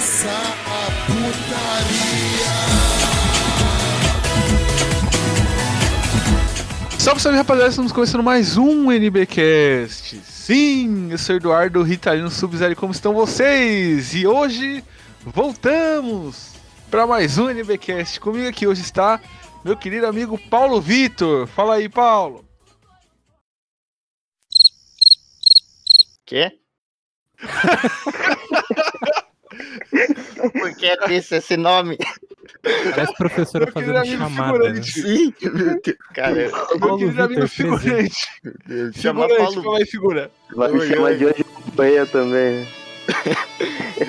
começar a putaria. Salve, salve rapaziada, estamos começando mais um NBcast. Sim, eu sou Eduardo Ritalino Sub-Zero, como estão vocês? E hoje voltamos para mais um NBcast. Comigo aqui hoje está meu querido amigo Paulo Vitor. Fala aí, Paulo. Quê? Por que disse esse nome? Parece professora fazendo chamada. Né? figurante. Sim, meu Deus. Cara, Meu Paulo amigo Vitor, figurante. chama Figurante, Paulo fala aí, figura. Vai me chamar de hoje companhia também.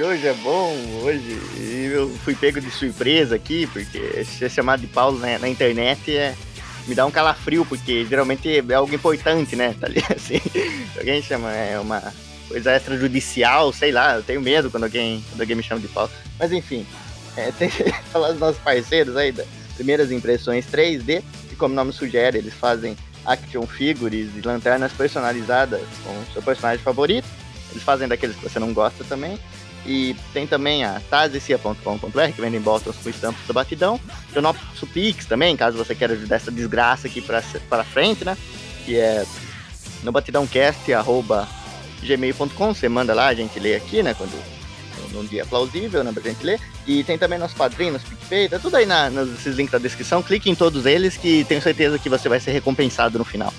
hoje é bom, hoje. E eu fui pego de surpresa aqui, porque ser chamado de Paulo né, na internet é. Me dá um calafrio, porque geralmente é algo importante, né? Tá ali assim. Alguém chama, é uma coisa extrajudicial, sei lá, eu tenho medo quando alguém, quando alguém me chama de Paulo. Mas enfim, é, tem que falar dos nossos parceiros aí, da primeiras impressões 3D, e como o nome sugere, eles fazem action figures e lanternas personalizadas com o seu personagem favorito. Eles fazem daqueles que você não gosta também. E tem também a tazecia.com.br, que vendem botões com estampas do batidão. Tem o nosso Pix também, caso você queira ajudar essa desgraça aqui pra frente, né? Que é no batidãocast.gmail.com. Você manda lá, a gente lê aqui, né? Quando num dia plausível, né? Pra gente ler. E tem também nosso padrinho, nosso PicPay, tá tudo aí na, nesses links da descrição. Clique em todos eles que tenho certeza que você vai ser recompensado no final.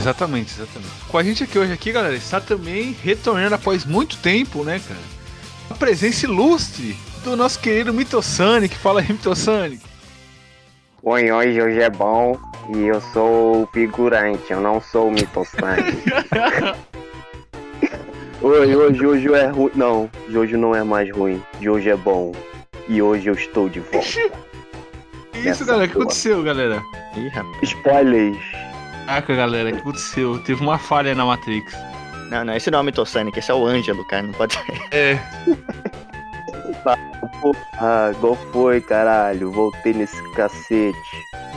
Exatamente, exatamente. Com a gente aqui hoje aqui, galera, está também retornando após muito tempo, né, cara? A presença ilustre do nosso querido Mitosonic. Fala aí, Mitosonic. Oi, hoje, hoje é bom e eu sou o figurante, eu não sou o. Oi, hoje, hoje é ruim. Não, de hoje não é mais ruim, de hoje é bom. E hoje eu estou de volta. Que isso, galera? O que aconteceu, galera? Ih, rapaz. Spoilers. Caraca, galera, o que aconteceu? Teve uma falha na Matrix. Não, não, esse não é o Mitosonic, esse é o Ângelo, cara. Não pode ser. É, Ah, qual foi, caralho? Voltei nesse cacete.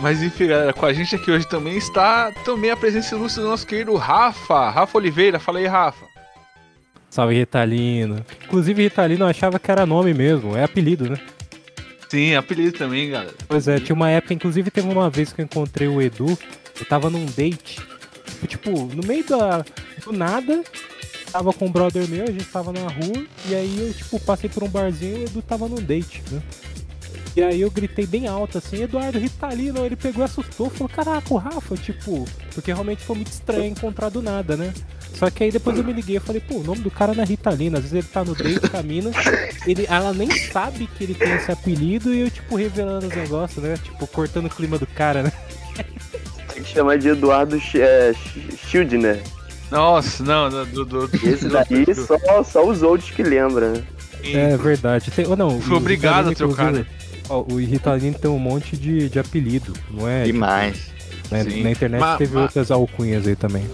mas enfim, galera, com a gente aqui hoje também está também a presença ilustre do nosso querido Rafa. Rafa Oliveira. Fala aí, Rafa. Salve Ritalino. Inclusive, Ritalino eu achava que era nome mesmo, é apelido, né? Sim, apelido também, galera. Pois é, tinha uma época, inclusive teve uma vez que eu encontrei o Edu, eu tava num date, tipo, tipo, no meio da, do nada, tava com um brother meu, a gente tava na rua, e aí eu, tipo, passei por um barzinho e o Edu tava num date, né? E aí eu gritei bem alto assim, Eduardo Ritalino, ele pegou e assustou, falou, caraca, o Rafa, tipo, porque realmente foi muito estranho encontrar do nada, né? Só que aí depois eu me liguei e falei, pô, o nome do cara não é Ritalino, às vezes ele tá no date com a mina, ele, ela nem sabe que ele tem esse apelido e eu, tipo, revelando os negócios, né? Tipo, cortando o clima do cara, né? Tem que chamar de Eduardo é, Sch- Schildner. Nossa, não, do. do, do Esse do- daí do- só, só os outros que lembram, né? É verdade. Tem, ou não, Fui obrigado a trocar, inclusive, ó, o Ritalino tem um monte de, de apelido, não é? Demais. Né? Sim. Na internet Ma- teve ma- outras alcunhas aí também.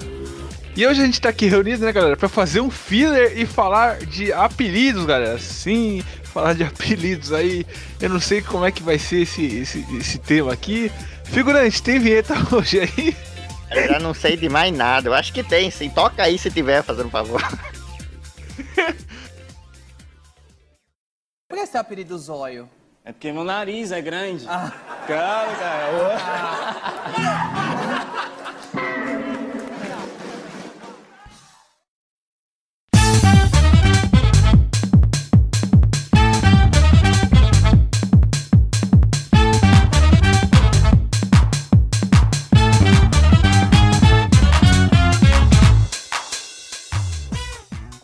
E hoje a gente tá aqui reunido, né, galera, pra fazer um filler e falar de apelidos, galera. Sim, falar de apelidos aí. Eu não sei como é que vai ser esse, esse, esse tema aqui. Figurante, tem vinheta hoje aí? Eu já não sei de mais nada. Eu acho que tem, sim. Toca aí se tiver, fazendo um favor. Por que esse é o apelido zóio? É porque meu nariz é grande. Ah. Cara, cara.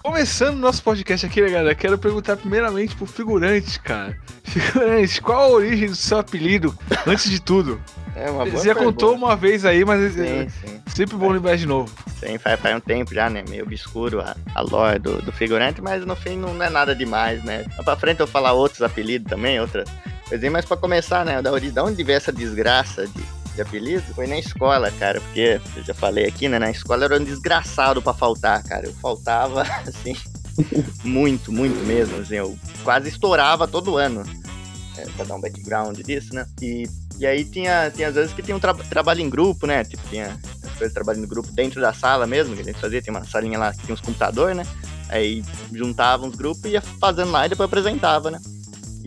Começando o nosso podcast aqui, né, galera, quero perguntar primeiramente pro figurante, cara. Figurante, qual a origem do seu apelido, antes de tudo? É uma boa Você já contou uma vez aí, mas é Sim, sim. sempre bom lembrar de novo. Sim, faz, faz um tempo já, né? Meio obscuro a, a lore do, do figurante, mas no fim não é nada demais, né? Pra frente eu falar outros apelidos também, outras coisinhas, mas pra começar, né? Da origem, da onde veio essa desgraça de, de apelido? Foi na escola, cara, porque eu já falei aqui, né? Na escola eu era um desgraçado pra faltar, cara. Eu faltava, assim, muito, muito mesmo, assim. Eu quase estourava todo ano. É, pra dar um background disso, né? E, e aí tinha, tinha às vezes que tinha um tra trabalho em grupo, né? Tipo, tinha as coisas de trabalho em grupo dentro da sala mesmo, que a gente fazia, tinha uma salinha lá que tinha uns computadores, né? Aí juntava uns grupos e ia fazendo lá e depois apresentava, né?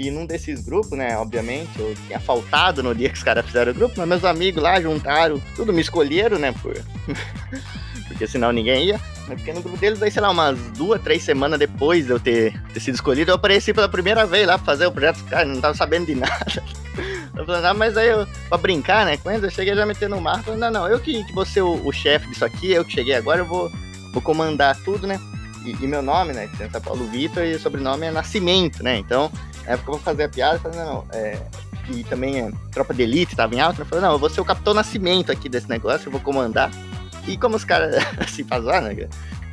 E num desses grupos, né, obviamente, eu tinha faltado no dia que os caras fizeram o grupo, mas meus amigos lá juntaram, tudo me escolheram, né, por... porque senão ninguém ia. Mas porque no grupo deles, aí, sei lá, umas duas, três semanas depois de eu ter, ter sido escolhido, eu apareci pela primeira vez lá pra fazer o projeto, cara, não tava sabendo de nada. Eu falei, ah, mas aí eu, pra brincar, né, com eles, eu cheguei já metendo no mar, falei, não, não, eu que, vou ser o, o chefe disso aqui, eu que cheguei agora, eu vou, vou comandar tudo, né. E, e meu nome, né, é Paulo Vitor, e sobrenome é Nascimento, né, então na época eu vou fazer a piada, eu falei, não, é. E também é tropa de elite, tava em alta. Eu falei, não, eu vou ser o Capitão Nascimento aqui desse negócio, eu vou comandar. E como os caras assim fazem, né?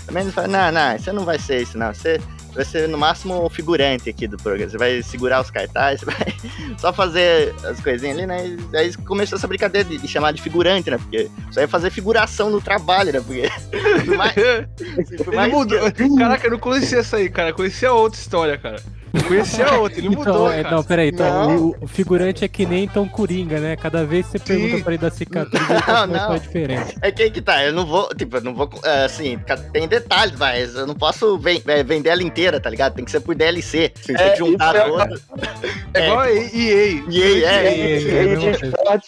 Também não fala, não, não, você não vai ser isso, não. Você vai ser no máximo o figurante aqui do programa. Você vai segurar os cartazes, você vai só fazer as coisinhas ali, né? E aí começou essa brincadeira de, de chamar de figurante, né? Porque só ia fazer figuração no trabalho, né? Porque. por mais- Ele mais mudou. Caraca, eu não conhecia essa aí, cara. Eu conhecia outra história, cara. Eu conhecia outra, ele Então, mudou, é, cara. não, peraí, então, Não. o, o figurante é que nem então Coringa, né? Cada vez que você pergunta pra ele da cicatriz, ele tá Não, não. diferente. É que aí que tá, eu não vou, tipo, eu não vou, é, assim, tem detalhes, mas eu não posso ven- é, vender ela inteira, tá ligado? Tem que ser por DLC. Tem É, que juntar é- todas. É igual a EA. E aí, é, É, é, E é, aí, é, de esporte.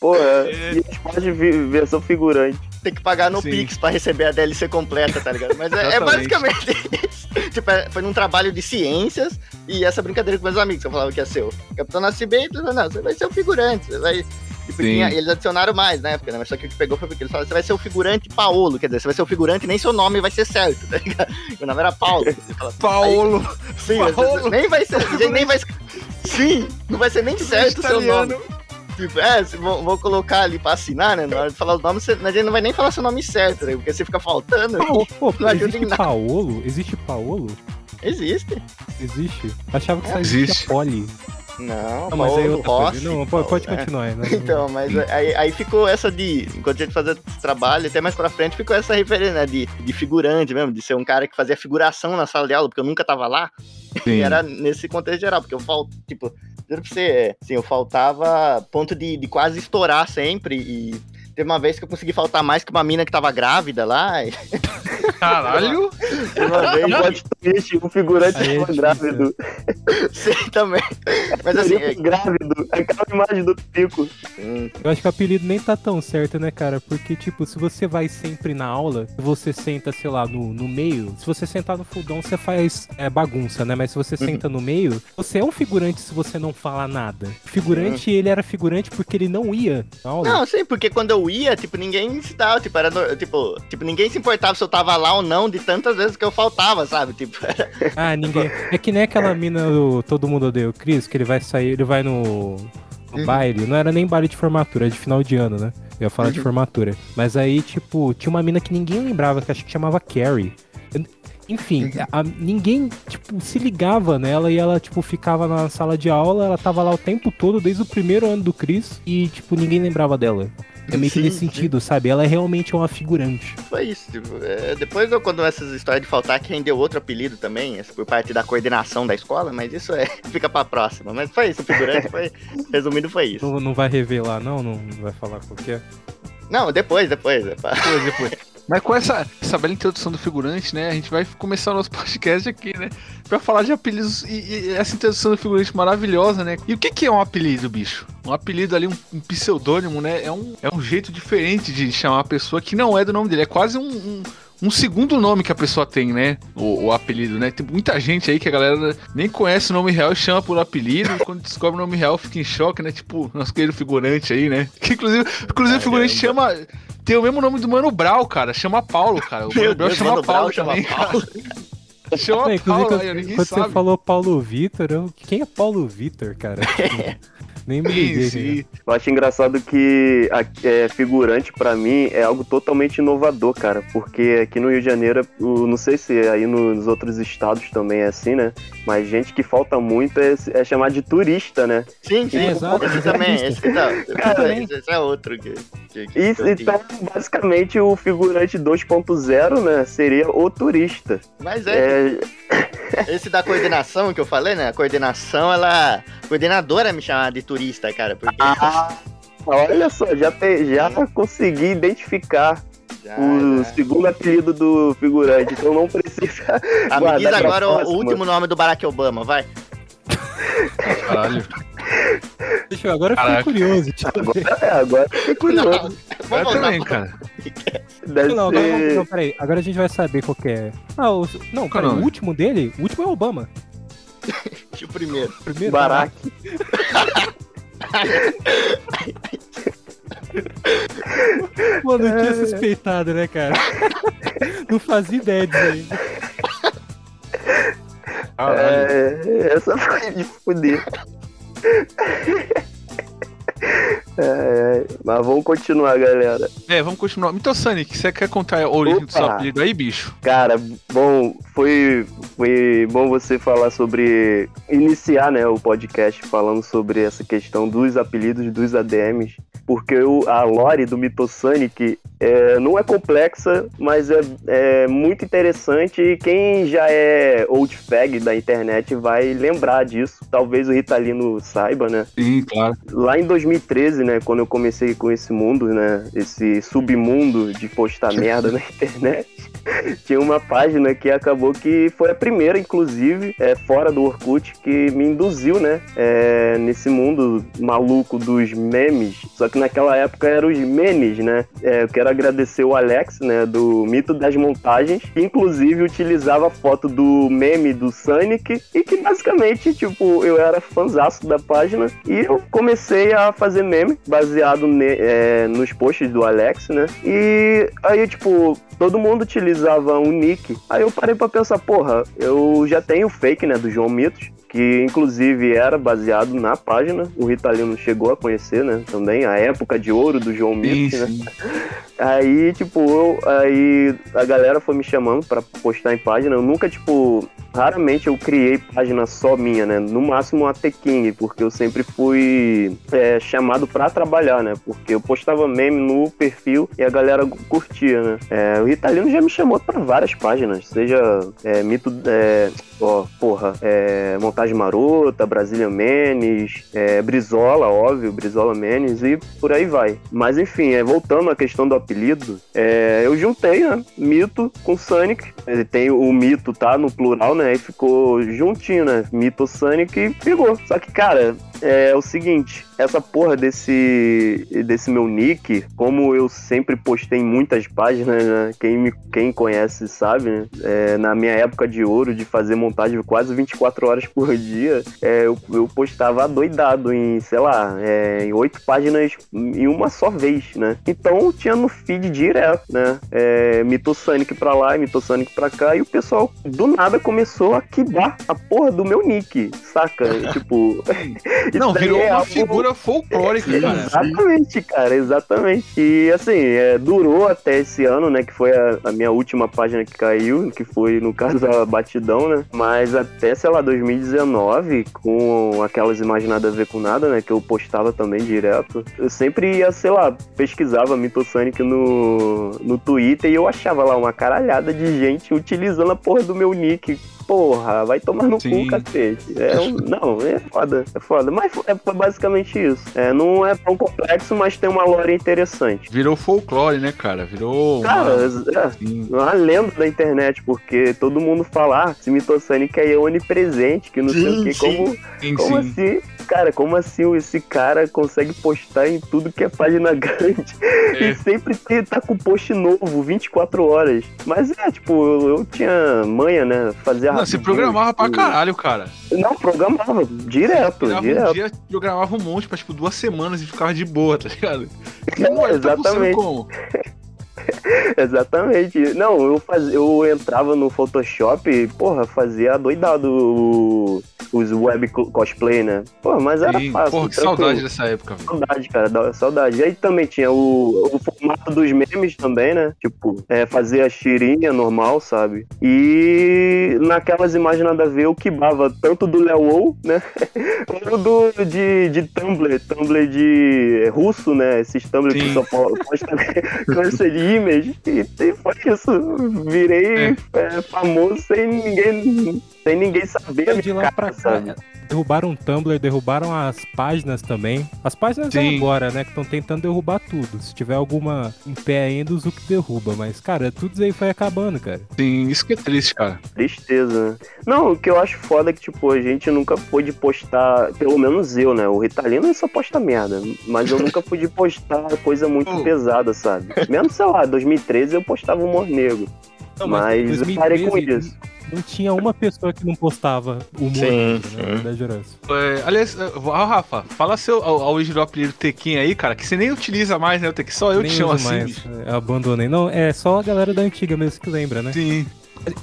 Pô, é, e esporte vi- versão figurante. Tem que pagar no Sim. Pix pra receber a DLC completa, tá ligado? Mas é, é basicamente isso. Tipo, é- foi num trabalho de ciências e essa brincadeira com meus amigos, que eu falava que ia ser o Capitão Nascimento, não, não, você vai ser o figurante, você vai... Tipo, tinha- eles adicionaram mais, né? Porque, né? Mas só que o que pegou foi porque eles falaram, você vai ser o figurante Paolo, quer dizer, você vai ser o figurante e nem seu nome vai ser certo, tá ligado? Meu nome era Paulo. Ele falava, Paulo. Sim, mas Paulo. nem vai ser. Nem vai, sim, não vai ser nem certo o seu nome. Tipo, é, vou, vou colocar ali pra assinar, né? Na hora de falar o nome, você, a gente não vai nem falar seu nome certo, né? Porque você fica faltando. Pô, pô, Não ajuda existe nada. Paolo? Existe Paolo? Existe. Existe? Achava que só Existe. existia Poli. Não, Não, mas aí outra coisa. Rossi. Não, pode, pode é. continuar. Né? Então, mas aí, aí ficou essa de. Enquanto a gente fazia esse trabalho, até mais pra frente, ficou essa referência, né? De, de figurante mesmo, de ser um cara que fazia figuração na sala de aula, porque eu nunca tava lá. Sim. E era nesse contexto geral, porque eu falto, tipo, juro pra você, assim, eu faltava ponto de, de quase estourar sempre. E teve uma vez que eu consegui faltar mais que uma mina que tava grávida lá. E Caralho. teve uma vez. Um plot twist, o figurante Aí é ficou grávido. Sim, também. Mas assim, ficou grávido. Aquela imagem do pico. hum, Eu acho que o apelido nem tá tão certo, né, cara? Porque, tipo, se você vai sempre na aula, se você senta, sei lá, no, no meio, se você sentar no fundão, você faz é, bagunça, né? Mas se você senta no meio, você é um figurante se você não fala nada. Figurante, ele era figurante porque ele não ia na aula. Não, sei, porque quando eu ia, tipo, ninguém se dava, tipo, era, no- tipo, tipo, ninguém se importava se eu tava lá ou não, de tantas vezes que eu faltava, sabe? Tipo, era, Ah, ninguém. É que nem aquela mina do Todo Mundo Odeia o Chris, que ele vai sair, ele vai no, Uhum. baile. Não era nem baile de formatura, era de final de ano, né? Eu ia falar de Uhum. formatura. Mas aí, tipo, tinha uma mina que ninguém lembrava, que acho que chamava Carrie. Enfim, a- ninguém, tipo, se ligava nela e ela, tipo, ficava na sala de aula, ela tava lá o tempo todo, desde o primeiro ano do Chris, e, tipo, ninguém lembrava dela. É meio que nesse sentido, sabe? Ela é realmente uma figurante. foi isso, tipo, é, depois quando essas histórias de faltar, que rendeu outro apelido também, por parte da coordenação da escola, mas isso é, fica pra próxima. Mas foi isso, figurante foi, resumindo, foi isso. Não, não vai revelar, não? Não vai falar qual que é? Não, depois, depois. é Depois, depois. Mas com essa, essa bela introdução do figurante, né? A gente vai começar o nosso podcast aqui, né? Pra falar de apelidos e, e essa introdução do figurante maravilhosa, né? E o que, que é um apelido, bicho? Um apelido ali, um, um pseudônimo, né? É um, é um jeito diferente de chamar a pessoa que não é do nome dele. É quase um, um, um segundo nome que a pessoa tem, né? O, o apelido, né? Tem muita gente aí que a galera nem conhece o nome real e chama por apelido. e quando descobre o nome real fica em choque, né? Tipo, nosso querido figurante aí, né? Que inclusive, inclusive o figurante chama. Tem o mesmo nome do Mano Brau, cara. Chama Paulo, cara. O Mano Brau chama Mano Brau Paulo chama também, Paulo. Chama Paulo quando, aí, ninguém quando sabe. você falou Paulo Vitor, eu... quem é Paulo Vitor, cara? Nem me liguei. Sim, sim. Eu acho engraçado que a, é, figurante, pra mim, é algo totalmente inovador, cara. Porque aqui no Rio de Janeiro, o- não sei se aí nos outros estados também é assim, né? Mas gente que falta muito é, é chamar de turista, né? Sim, sim, É, exato, esse também. Esse, não, Cara, esse, esse é outro que. que, que Isso, então, basicamente, o figurante 2.0, né? Seria o turista. Mas é, É, esse da coordenação que eu falei, né? A coordenação, ela. A coordenadora me chama de turista, cara, porque. Ah, olha só, já, te- já consegui identificar. Já, o já. segundo apelido do figurante, então não precisa. Ah, me diz agora o- o próxima. último nome do Barack Obama, vai. Caralho. Deixa eu, agora eu fiquei Caraca. curioso. Eu. Agora, é, agora eu fiquei curioso. Eu Vamos também, lá. cara. Deve Não, agora, ser. não, peraí. Agora a gente vai saber qual que é. Ah, o, não, peraí. O último dele, o último é Obama. O primeiro. O primeiro. Barack. Mano, eu tinha É. suspeitado, né, cara? Não fazia ideia disso aí. Caralho. É, essa foi de fuder. Yeah. É, mas vamos continuar, galera. É, vamos continuar. Então, Sonic, você quer contar a origem do seu Opa. apelido aí, bicho? Cara, bom, foi, foi bom você falar sobre. iniciar né, o podcast falando sobre essa questão dos apelidos dos ADMs. Porque o, a lore do Mitosonic é, não é complexa, mas é, é muito interessante. E quem já é old fag da internet vai lembrar disso. Talvez o Ritalino saiba, né? Sim, claro. Lá em 2013, né, quando eu comecei com esse mundo, né, esse submundo de postar merda na internet, tinha uma página que acabou que foi a primeira, inclusive, é, fora do Orkut, que me induziu, né, é, nesse mundo maluco dos memes. Só que naquela época eram os memes, né. É, eu quero agradecer o Alex, né, do Mito das Montagens, que inclusive utilizava a foto do meme do Sonic e que basicamente, tipo, eu era fanzaço da página e eu comecei a fazer meme baseado ne- é, nos posts do Alex, né? E aí, tipo, todo mundo utilizava um nick. Aí eu parei pra pensar, porra, eu já tenho o fake, né, do João Mitos. Que inclusive era baseado na página, o Ritalino chegou a conhecer, né? Também, a época de ouro do João Mitos, né? Aí, tipo, eu, aí a galera foi me chamando pra postar em página. Eu nunca, tipo, raramente eu criei página só minha, né? No máximo a King, porque eu sempre fui é, chamado pra trabalhar, né? Porque eu postava meme no perfil e a galera curtia, né? É, o Ritalino já me chamou pra várias páginas, seja é, mito, é, ó, porra, é, montagem marota, Brasília Menes, é, Brizola, óbvio, Brizola Menes e por aí vai. Mas enfim, é, voltando à questão do apelido, é, eu juntei, né, Mito com Sonic. Ele tem o Mito, tá, no plural, né, e ficou juntinho, né, Mito Sonic e pegou. Só que, cara, é o seguinte, essa porra desse, desse meu nick, como eu sempre postei em muitas páginas, né? Quem me quem conhece sabe, né? É, na minha época de ouro, de fazer montagem quase 24 horas por dia, é, eu, eu postava doidado em, sei lá, é, em oito páginas em uma só vez, né? Então tinha no feed direto, né? É, Mitosonic pra lá, Mitosonic pra cá, e o pessoal do nada começou a quibar a porra do meu nick, saca? tipo. Não, virou é uma algo- figura folclórica, cara. Exatamente, cara, exatamente. E assim, é, durou até esse ano, né? Que foi a, a minha última página que caiu, que foi, no caso, a Batidão, né? Mas até, sei lá, 2019, com aquelas imagens nada a ver com nada, né? Que eu postava também direto. Eu sempre ia, sei lá, pesquisava Mitosonic no, no Twitter e eu achava lá uma caralhada de gente utilizando a porra do meu nick. Porra, vai tomar no Sim. cu, cacete. É, não, é foda, é foda. Mas é foi basicamente isso. É, não é tão complexo, mas tem uma lore interessante. Virou folclore, né, cara? Virou. uma- Cara, é, Sim. uma lenda da internet, porque todo mundo fala, ah, esse Mitosonic aí é onipresente, que não sei o Sim, que. sim. Como, Sim, como sim. assim? Cara, como assim esse cara consegue postar em tudo que é página grande É. e sempre tá com post novo, 24 horas? Mas é, tipo, eu, eu tinha manha, né? Fazia Não, você programava pra tipo, caralho, cara. Não, programava, direto, Virava um direto. dia, programava um monte pra, tipo, duas semanas e ficava de boa, tá ligado? É, ele tá exatamente. como? Exatamente. Não, eu, faz... eu entrava no Photoshop e, porra, fazia doidado os web co- cosplay, né? Porra, mas era Sim, fácil. Porra, que tranquilo. saudade dessa época, velho. Saudade, cara, da- saudade. E aí também tinha o, o formato dos memes também, né? Tipo, é, fazer a tirinha normal, sabe? E naquelas imagens nada a ver, eu quibava tanto do Léo Ou, né? Como do de, de Tumblr, Tumblr de russo, né? Esses Tumblr que Sim. só po- posta de image. E, e foi isso. Virei é, famoso sem ninguém, sem ninguém saber. De lá pra cá, derrubaram o Tumblr, derrubaram as páginas também. As páginas Sim. agora, né, que estão tentando derrubar tudo. Se tiver alguma uma em pé ainda, o Zuko derruba. Mas, cara, tudo isso aí foi acabando, cara. Sim, isso que é triste, cara. Tristeza, né? Não, o que eu acho foda é que, tipo, a gente nunca pôde postar, pelo menos eu, né? O Ritalino só posta merda, mas eu nunca pude postar coisa muito Oh. pesada, sabe? Mesmo, sei lá, 2013 eu postava humor negro. Não, Mas eu parei com isso. Não tinha uma pessoa que não postava humor, Sim, negro, né? sim. Verdade, Horácio. É, aliás, é, ó, Rafa, fala seu, a, a origem do apelido Tequim aí, cara, que você nem utiliza mais, né? O Tequim, só eu Nem te chamo assim. mais, eu abandonei. Não, é só a galera da antiga mesmo que lembra, né? Sim.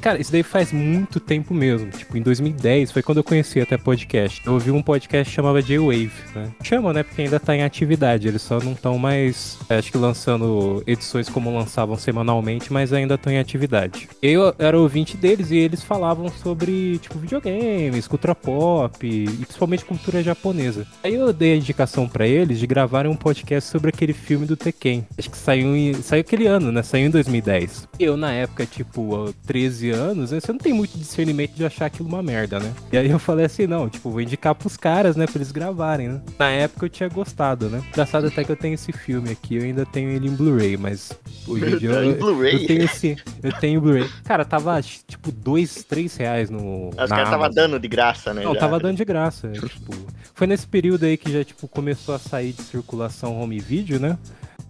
Cara, isso daí faz muito tempo mesmo. Tipo, em 2010 foi quando eu conheci até podcast. Eu ouvi um podcast que chamava J-Wave, né? Chama, né? Porque ainda tá em atividade. Eles só não estão mais, é, acho que lançando edições como lançavam semanalmente, mas ainda estão em atividade. Eu era ouvinte deles e eles falavam sobre, tipo, videogames, cultura pop e principalmente cultura japonesa. Aí eu dei a indicação pra eles de gravarem um podcast sobre aquele filme do Tekken. Acho que saiu, em, saiu aquele ano, né? Saiu em 2010. Eu, na época, tipo, ó, 13 anos, você não tem muito discernimento de achar aquilo uma merda, né? E aí eu falei assim, não, tipo, vou indicar pros caras, né, pra eles gravarem, né? Na época eu tinha gostado, né? Engraçado até que eu tenho esse filme aqui, eu ainda tenho ele em Blu-ray, mas hoje em dia eu, eu tenho esse, eu tenho Blu-ray. Cara, tava tipo dois, três reais no. Os caras tava dando de graça, né? Não, já. tava dando de graça. é, tipo, foi nesse período aí que já, tipo, começou a sair de circulação home video, né?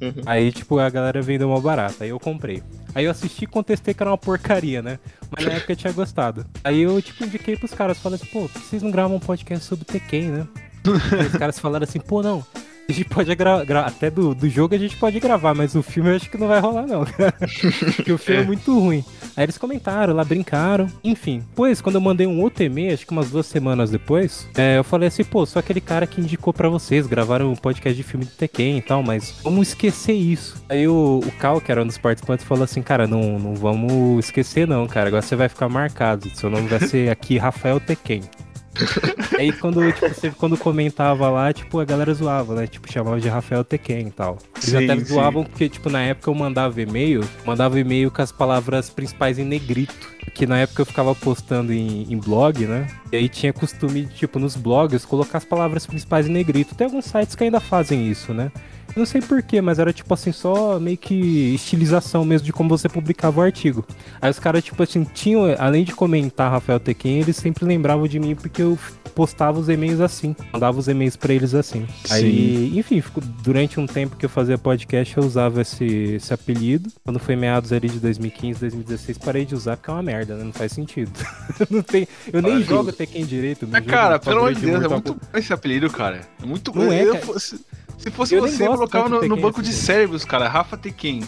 Uhum. Aí, tipo, a galera vendeu uma barata. Aí eu comprei. Aí eu assisti e contestei que era uma porcaria, né? Mas na época eu tinha gostado. Aí eu, tipo, indiquei pros caras. Falei assim, pô, por que vocês não gravam um podcast sobre Tekken, né? Aí os caras falaram assim, pô, não. A gente pode gravar. Até do, do jogo a gente pode gravar, mas o filme eu acho que não vai rolar, não, cara. Porque o filme é. É. muito ruim. Aí eles comentaram lá, brincaram. Enfim. Pois, quando eu mandei um outro e-mail, acho que umas duas semanas depois, é, eu falei assim, pô, sou aquele cara que indicou pra vocês, gravaram um podcast de filme de Tekken e tal, mas vamos esquecer isso. Aí o, o Cal, que era um dos participantes, falou assim, cara, não, não vamos esquecer não, cara. Agora você vai ficar marcado. Seu nome vai ser aqui Rafael Tekken. Aí quando, tipo, você, quando comentava lá, tipo, a galera zoava, né? Tipo, chamava de Rafael Tekken e tal. Eles Sim, até sim. zoavam porque, tipo, na época eu mandava e-mail, mandava e-mail com as palavras principais em negrito. Que na época eu ficava postando em, em blog, né? E aí tinha costume, de, tipo, nos blogs, colocar as palavras principais em negrito. Tem alguns sites que ainda fazem isso, né? Não sei porquê, mas era tipo assim, só meio que estilização mesmo de como você publicava o artigo. Aí os caras, tipo assim, tinham, além de comentar Rafael Tekken, eles sempre lembravam de mim porque eu postava os e-mails assim, mandava os e-mails pra eles assim. Aí, enfim, durante um tempo que eu fazia podcast, eu usava esse, esse apelido. Quando foi meados ali de 2015, 2016, parei de usar porque é uma merda, né? Não faz sentido. não tem, eu nem Olha, jogo Tekken direito. jogo cara, pelo amor de Deus, é muito bom esse apelido, cara. É muito bom. Não é, Eu cara. fosse- se fosse Eu você, eu colocava no, de no banco de assim. cérebros, cara. Rafa Tekken.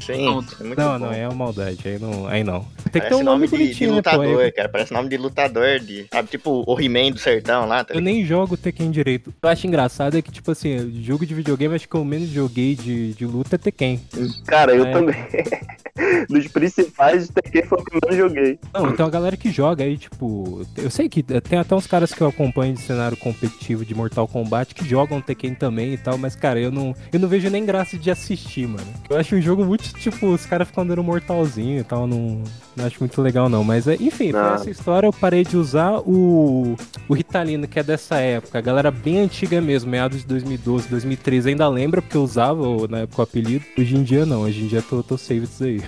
Sim, Pronto. é muito Não, bom. não, é uma maldade. Aí não. Aí não. Tem que Parece ter um nome, de, de bonitinho, né, pô? lutador, Eu, cara. Parece nome de lutador, de, sabe, tipo o He-Man do sertão lá, tá eu nem jogo Tekken direito. O que eu acho engraçado é que, tipo assim, jogo de videogame, acho que eu menos joguei de, de luta é Tekken. Cara, eu É. também. Dos principais, Tekken foi o que eu menos joguei. Não, tem uma galera que joga aí, tipo. Eu sei que tem até uns caras que eu acompanho de cenário competitivo de Mortal Kombat que jogam Tekken também e tal, mas, cara, eu não, eu não vejo nem graça de assistir, mano. Eu acho um jogo muito, tipo, os caras ficam dando mortalzinho e tal, não, não acho muito legal, não. Mas, é, enfim, Não. essa história, eu parei de usar o, o Ritalino, que é dessa época, a galera bem antiga mesmo, meados de 2012, 2013, ainda lembra porque eu usava na época o apelido. Hoje em dia não, hoje em dia tô, tô save disso aí.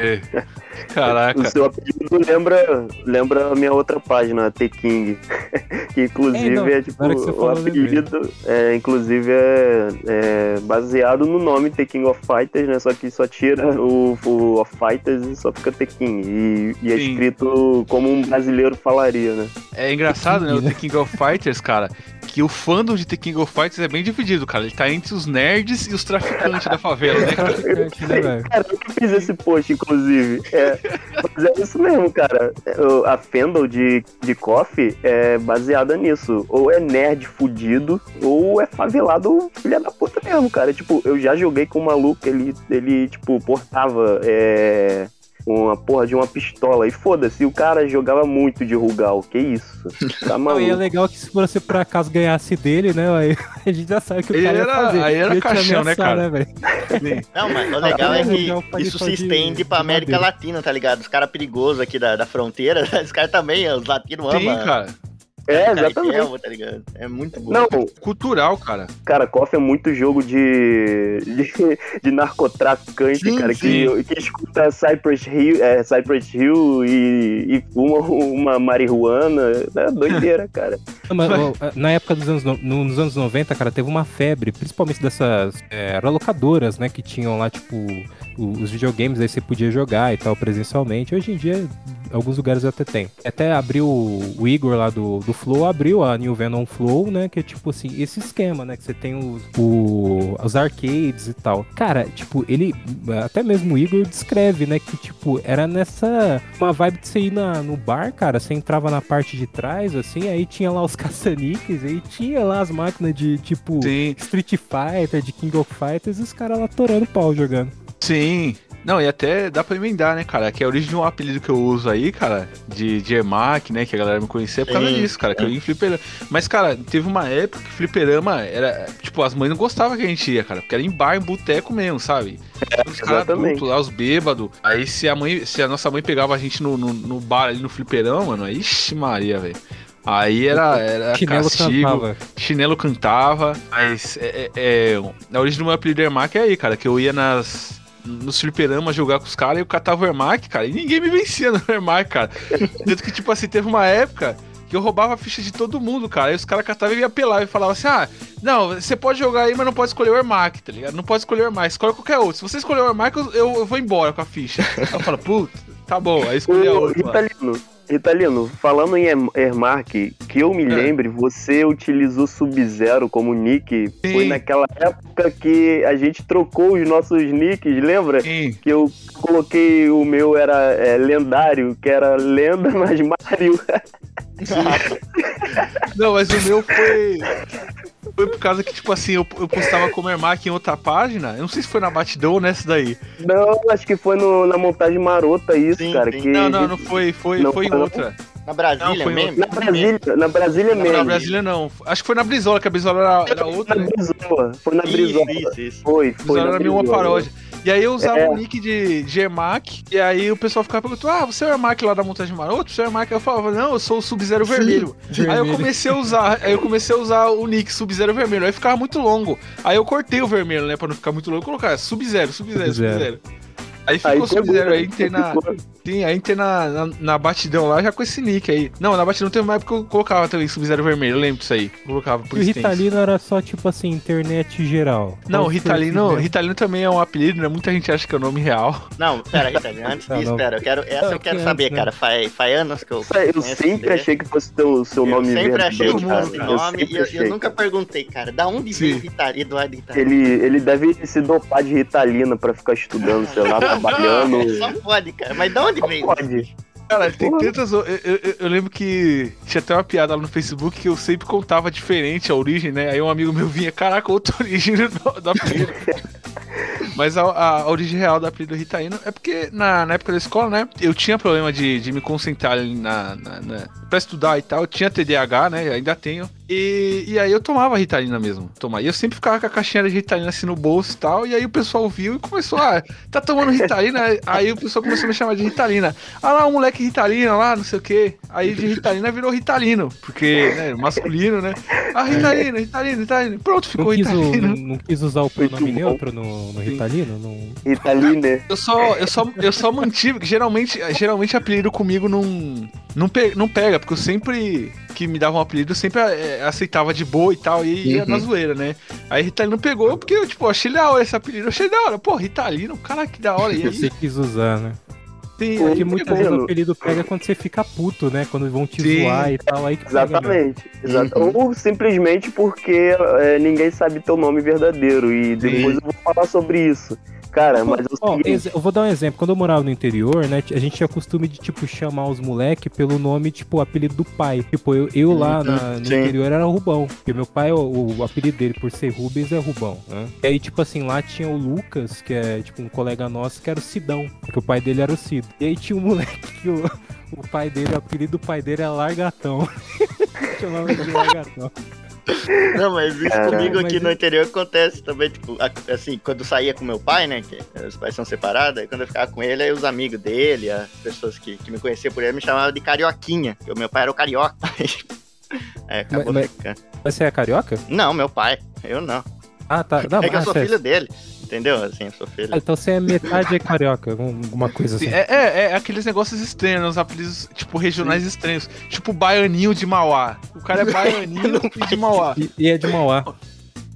É. O Caraca. seu apelido lembra, lembra a minha outra página, a T-King. que inclusive É, não, é tipo. o apelido, é, inclusive, é, é baseado no nome The King of Fighters, né? Só que só tira o, o of Fighters e só fica The King. E, e é Sim. escrito como um brasileiro falaria, né? É engraçado, né? O The King of Fighters, cara, que o fandom de The King of Fighters é bem dividido, cara. Ele tá entre os nerds e os traficantes da favela, né, cara? Né? Cara, eu que fiz esse post, inclusive. É, mas é isso mesmo, cara. O- A Fendel de, de Coffee é baseada nisso. Ou é nerd fudido, ou é favelado filha da puta mesmo, cara. Tipo, eu já joguei com um maluco, ele, ele tipo, portava é, uma porra de uma pistola. E foda-se, o cara jogava muito de Rugal. Que isso? Tá Não, e é maluco. legal que se você por acaso ganhasse dele, né? Aí a gente já sabe que o Ele cara ia era- fazer. aí era Ia caixão, né, cara? velho? Não, mas o legal é que isso se de- estende pra América. Latina, tá ligado? Os caras perigosos aqui da, da fronteira, os caras também, os latinos Sim, amam. cara. É, Caritelma, exatamente. tá ligado? É muito bom. Não, Cultural, cara. cara, KOF é muito jogo de, de, de narcotraficante, Sim, cara, sim. Que, que escuta Cypress Hill, é, Cypress Hill e, e fuma uma marihuana. É doideira, cara. Não, mas, ó, na época dos anos, no- no- nos anos 90, cara, teve uma febre, principalmente dessas é, locadoras, né, que tinham lá, tipo, os videogames, aí você podia jogar e tal, presencialmente. Hoje em dia, alguns lugares até tem. Até abriu o Igor lá do, do Flow, abriu a New Venom Flow, né, que é tipo assim, esse esquema, né, que você tem os, o- os arcades e tal. Cara, tipo, ele, até mesmo o Igor descreve, né, que, tipo, era nessa, uma vibe de você ir na, no bar, cara, você entrava na parte de trás, assim, aí tinha lá os caça-níqueis, aí tinha lá as máquinas de, tipo, Sim, Street Fighter, de King of Fighters, e os caras lá torando pau jogando. sim. Não, e até dá pra emendar, né, cara? Que a origem de um apelido que eu uso aí, cara, de, de EMAC, né, que a galera me conhecia é por causa Sim, disso, cara, que eu ia em fliperama. Mas, cara, teve uma época que fliperama era, tipo, as mães não gostavam que a gente ia, cara, porque era em bar, em boteco mesmo, sabe? os caras adultos lá, os bêbados. Aí se a mãe, se a nossa mãe pegava a gente no, no, no bar ali no fliperama, mano, aí, ixi Maria, velho. Aí era, era Chinelo castigo, cantava. chinelo cantava, mas é, é, é, a origem do meu apelido Ermac é aí, cara, que eu ia nas nos fliperamas jogar com os caras e eu catava o Ermac, cara, e ninguém me vencia no Ermac, cara. Tanto que, tipo assim, teve uma época que eu roubava a ficha de todo mundo, cara. Aí os caras catavam e apelar e falavam assim: ah, não, você pode jogar aí, mas não pode escolher o Ermac, tá ligado? Não pode escolher o Ermac, escolhe qualquer outro. Se você escolher o Ermac, eu, eu, eu vou embora com a ficha. Aí eu falo, puta, tá bom, aí escolhi a outra. Ritalino, falando em Erm- Ermark, que eu me É. lembre, você utilizou Sub-Zero como nick. Sim. Foi naquela época que a gente trocou os nossos nicks, lembra? Sim. Que eu coloquei o meu era é, lendário, que era lenda, mas Mario. Não, mas o meu foi. Foi por causa que, tipo assim, eu, eu postava como Ermac em outra página. Eu não sei se foi na Batidão ou nessa daí. Não, acho que foi no- na montagem marota isso, Sim, cara. sim. Que Não, não, não foi. Foi, Não foi em outra. Na Brasília Não, mesmo? Na Brasília, na Brasília Não, mesmo. na Brasília não. Acho que foi na Brizola, que a Brizola era, era outra, Na né? Brizola. Foi na Brizola. Isso, isso, isso. Foi, A foi Brizola na era meio uma paródia. E aí eu usava É. o nick de, de Ermac, e aí o pessoal ficava perguntando, ah, você é o Ermac lá da montagem maroto? Você é o Ermac? Eu falava, não, eu sou o Sub-Zero Vermelho. Aí eu comecei a usar, aí eu comecei a usar o nick Sub-Zero Vermelho, aí ficava muito longo. Aí eu cortei o vermelho, né, pra não ficar muito longo, e colocar Sub-Zero, Sub-Zero, Sub-Zero. Sub-Zero. Aí ficou Aí pegou, Sub-Zero, né? aí entrei na. Sim, aí entrei na, na, na batidão lá já com esse nick aí. Não, na batidão teve uma época que eu colocava também Sub-Zero Vermelho, eu lembro disso aí. Colocava por E o. Ritalino era só, tipo assim, internet geral. Não, Ritalino, Ritalino também é um apelido, né? Muita gente acha que é o nome real. Não, pera aí, Tadinho, antes Não, disso, não. pera, eu quero, essa Não, eu quero que saber, antes, né? cara. Faz, faz anos que eu. Eu sempre achei que fosse teu, seu Eu nome sempre achei que fosse Eu nome e eu, eu nunca perguntei, cara, da onde veio o Rita- Eduardo Ritalino? Ele, ele deve se dopar de Ritalina pra ficar estudando, sei lá, trabalhando. Só pode, cara. Mas da onde veio? Pode. Cara, tem tantas. Eu, eu- eu- lembro que tinha até uma piada lá no Facebook que eu sempre contava diferente a origem, né? Aí um amigo meu vinha, caraca, outra origem do, do apelido. Mas a, a- origem real do apelido Ritaíno é porque na, na época da escola, né? Eu tinha problema de, de me concentrar ali na, na, na- pra estudar e tal. Eu tinha TDAH, né? Ainda tenho. E, e aí eu tomava Ritalina mesmo. Tomava. E eu sempre ficava com a caixinha de Ritalina assim no bolso e tal. E aí o pessoal viu e começou, ah, tá tomando Ritalina? aí o pessoal começou a me chamar de Ritalina. Ah lá, o moleque Ritalina lá, não sei o quê. Aí de Ritalina virou Ritalino. Porque, né, masculino, né? Ah, Ritalina, Ritalina, Ritalina. Pronto, Não ficou quis, o- Ritalino. não, não quis usar o pronome neutro no, no Ritalino? Não... Ritalina. Eu só, eu só, eu só mantive, que geralmente, geralmente apelido comigo não, não, pe- não pega, porque eu sempre que me dava um apelido, eu sempre é, aceitava de boa e tal, e ia na zoeira, né? Aí Ritalino pegou, porque eu, tipo, achei da hora esse apelido, eu achei da hora. Pô, Ritalino, cara, que da hora. E aí, Você quis usar, né? tem, Pô, Porque muitas vezes o apelido pega quando você fica puto, né? Quando vão te Sim. zoar e tal, aí que pega mesmo. Exatamente. Exato. Ou simplesmente porque é, ninguém sabe teu nome verdadeiro. E depois eu vou falar sobre isso. Cara, mas é seguinte, ex- eu vou dar um exemplo. Quando eu morava no interior, né, a gente tinha costume de, tipo, chamar os moleque pelo nome, tipo, o apelido do pai. Tipo, eu, eu lá na- no sim. interior era Rubão. Porque meu pai, o, o apelido dele por ser Rubens é Rubão, né? E aí, tipo assim, lá tinha o Lucas, que é, tipo, um colega nosso, que era o Sidão. Porque o pai dele era o Cido. E aí tinha um moleque que o, o pai dele, o apelido do pai dele era Largatão. Chamava de Largatão. Não, mas isso Caralho. comigo aqui Mas no é- interior acontece também, tipo, assim, quando eu saía com meu pai, né, que os pais são separados, aí quando eu ficava com ele, aí os amigos dele, as pessoas que, que me conheciam por ele, me chamavam de Carioquinha, porque o meu pai era o Carioca. É, acabou Mas-. Mas você é carioca? Não, meu pai. Eu não. Ah, tá. Não, é que eu ah, sou filho dele. Entendeu? Assim, eu sou filho. Ah, então você é metade carioca, algum- alguma coisa assim. Sim, É, é, é aqueles negócios estranhos, uns apelidos, tipo, regionais estranhos. Tipo, baianinho de Mauá. O cara é baianinho e de Mauá. E, e é de Mauá.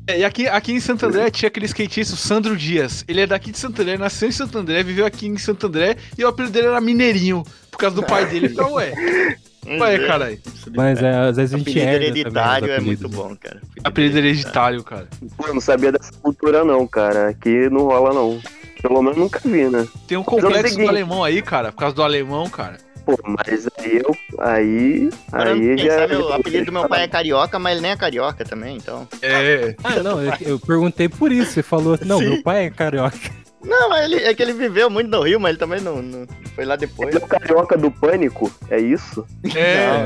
É, e aqui, aqui em Santo André tinha aquele skatista, o Sandro Dias. Ele é daqui de Santo André, nasceu em Santo André, viveu aqui em Santo André e o apelido dele era Mineirinho. Por causa do pai dele. Ele falou, ué, ué, caralho. Mas é, às vezes a gente Apelido herda hereditário é muito apelidos. bom, cara. Apelido hereditário, cara. Pô, eu não sabia dessa cultura não, cara. Aqui não rola não. Pelo menos nunca vi, né? Tem um Mas é complexo do alemão aí, cara, por causa do alemão, cara. Pô, mas aí eu. Aí. Aí quem já. sabe o apelido do meu pai é carioca, mas ele nem é carioca também, então. É. Ah, não, eu, eu perguntei por isso. Você falou, não, Sim. meu pai é carioca. Não, mas ele, é que ele viveu muito no Rio, mas ele também não, não foi lá depois. Ele é o carioca do pânico? É isso? É,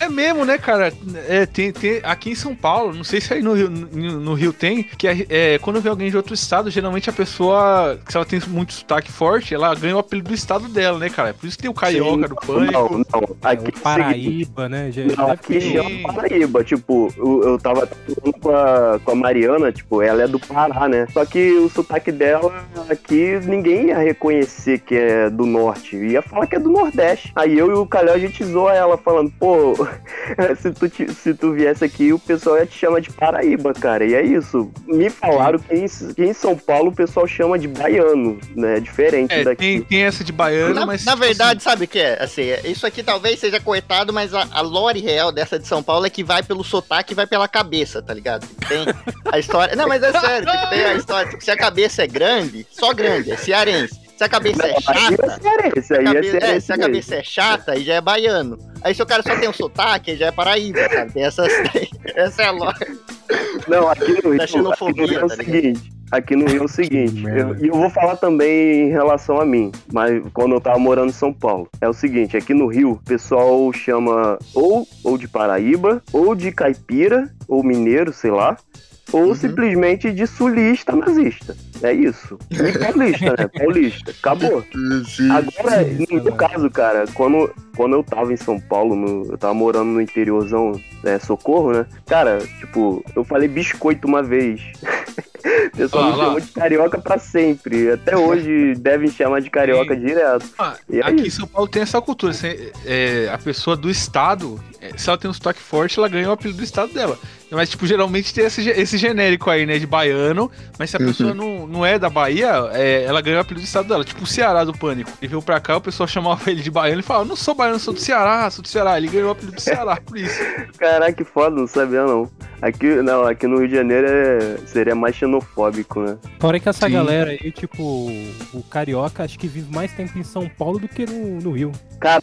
é mesmo, né, cara? É, tem, tem, aqui em São Paulo, não sei se aí no Rio, no, no Rio tem, que é, é, quando vê alguém de outro estado, geralmente a pessoa, se ela tem muito sotaque forte, ela ganha o apelido do estado dela, né, cara? Por isso que tem o carioca do Não, pânico. não. É, Aqui o é Paraíba, né? Já, Não, aqui ter- chama Paraíba. Tipo, eu, eu tava falando com a, com a Mariana, tipo, ela é do Pará, né? Só que o sotaque dela aqui, ninguém ia reconhecer que é do norte. Ia falar que é do Nordeste. Aí eu e o Calhau, a gente zoa ela, falando, pô, se tu, te- se tu viesse aqui, o pessoal ia te chamar de Paraíba, cara. E é isso. Me falaram que em, que em São Paulo o pessoal chama de baiano, né? Diferente É, daqui. tem, tem essa de baiano, Na, mas. na tipo verdade, sabe o que é? Assim, é- isso aqui talvez seja coetado, mas a, a lore real dessa de São Paulo é que vai pelo sotaque e vai pela cabeça, tá ligado? Tem a história. Não, mas é sério, tem a história. tipo, se a cabeça é grande, só grande, é cearense. Se a cabeça é Aí é chata. cearense, Se a, aí é é, se a cabeça é chata, aí já é baiano. Aí se o cara só tem um sotaque, aí já é paraíba, sabe? Tem essas. essa é a lore. Não, aqui no Rio, Da xenofobia, aqui no Rio é o tá seguinte. Aqui no Rio é o seguinte, merda. eu- e eu, vou falar também em relação a mim, mas quando eu tava morando em São Paulo. É o seguinte, aqui no Rio, o pessoal chama ou, ou de Paraíba, ou de caipira, ou mineiro, sei lá, ou Uhum. simplesmente de sulista nazista. É isso. E paulista, né? Paulista. Acabou. Agora, no meu caso, cara, quando, quando eu tava em São Paulo, no- eu tava morando no interiorzão, é, Socorro, né? Cara, tipo, eu falei biscoito uma vez. O pessoal me chamou de carioca pra sempre. Até hoje devem chamar de carioca direto. Ah, E é aqui em. São Paulo tem essa cultura. assim, é, a pessoa do estado, é, se ela tem um sotaque forte, ela ganha o apelido do estado dela. Mas, tipo, geralmente tem esse, esse genérico aí, né? De baiano. Mas se a Uhum. pessoa não, não é da Bahia, é, ela ganha o apelido do estado dela. Tipo o Ceará do Pânico. Ele veio pra cá, o pessoal chamava ele de baiano e falava: Não sou baiano, sou do Ceará, sou do Ceará. Ele ganhou o apelido do Ceará por isso. Caraca, que foda, não sabia não. Aqui, não, aqui no Rio de Janeiro é- seria mais xenofóbico, né? Fora que essa Sim. galera aí, tipo, o carioca acho que vive mais tempo em São Paulo do que no, no Rio. Cara,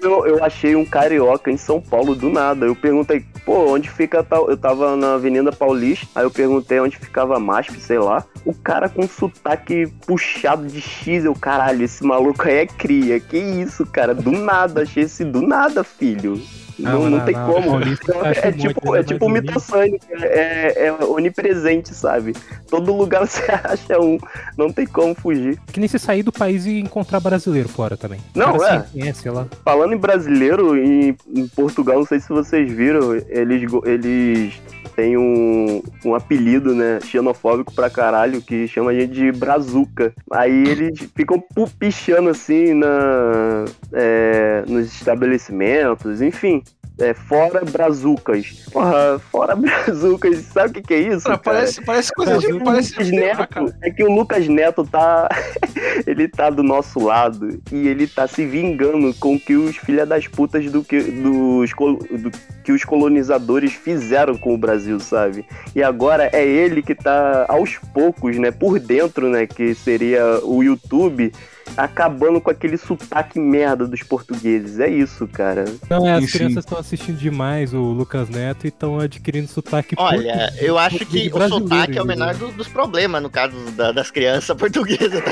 eu, eu achei um carioca em São Paulo do nada. Eu perguntei, pô, onde fica tal? Eu tava na Avenida Paulista, aí eu perguntei onde ficava a MASP, sei lá. O cara com sotaque puxado de X, eu, caralho, esse maluco aí é cria. Que isso, cara? Do nada, achei esse do nada, filho. Não, Não, não, não, tem não, como. Acho É muito, tipo, né? é tipo o mitossânico, é, é onipresente, sabe? Todo lugar você acha um, não tem como fugir. Que nem se sair do país e encontrar brasileiro fora também. Não, cara é. sempre conhece lá. Falando em brasileiro, em, em Portugal, não sei se vocês viram, eles, eles têm um, um apelido, né, xenofóbico pra caralho, que chama a gente de brazuca. Aí eles ficam pichando assim na, é, nos estabelecimentos, enfim. É, fora brazucas. Porra, fora brazucas. Sabe o que, que é isso? Cara, cara? parece, parece coisa de. É que o Parece Lucas lá, Neto, cara. é que o Lucas Neto tá. ele tá do nosso lado e ele tá se vingando com que os filha das putas do que, dos, do que os colonizadores fizeram com o Brasil, sabe? E agora é ele que tá aos poucos, né, por dentro, né, que seria o YouTube. Acabando com aquele sotaque merda dos portugueses. É isso, cara. Não, é, as Sim, sim. crianças estão assistindo demais o Lucas Neto e estão adquirindo sotaque Olha, português- eu acho que o sotaque é o menor do- dos problemas, no caso da- das crianças portuguesas. Tá?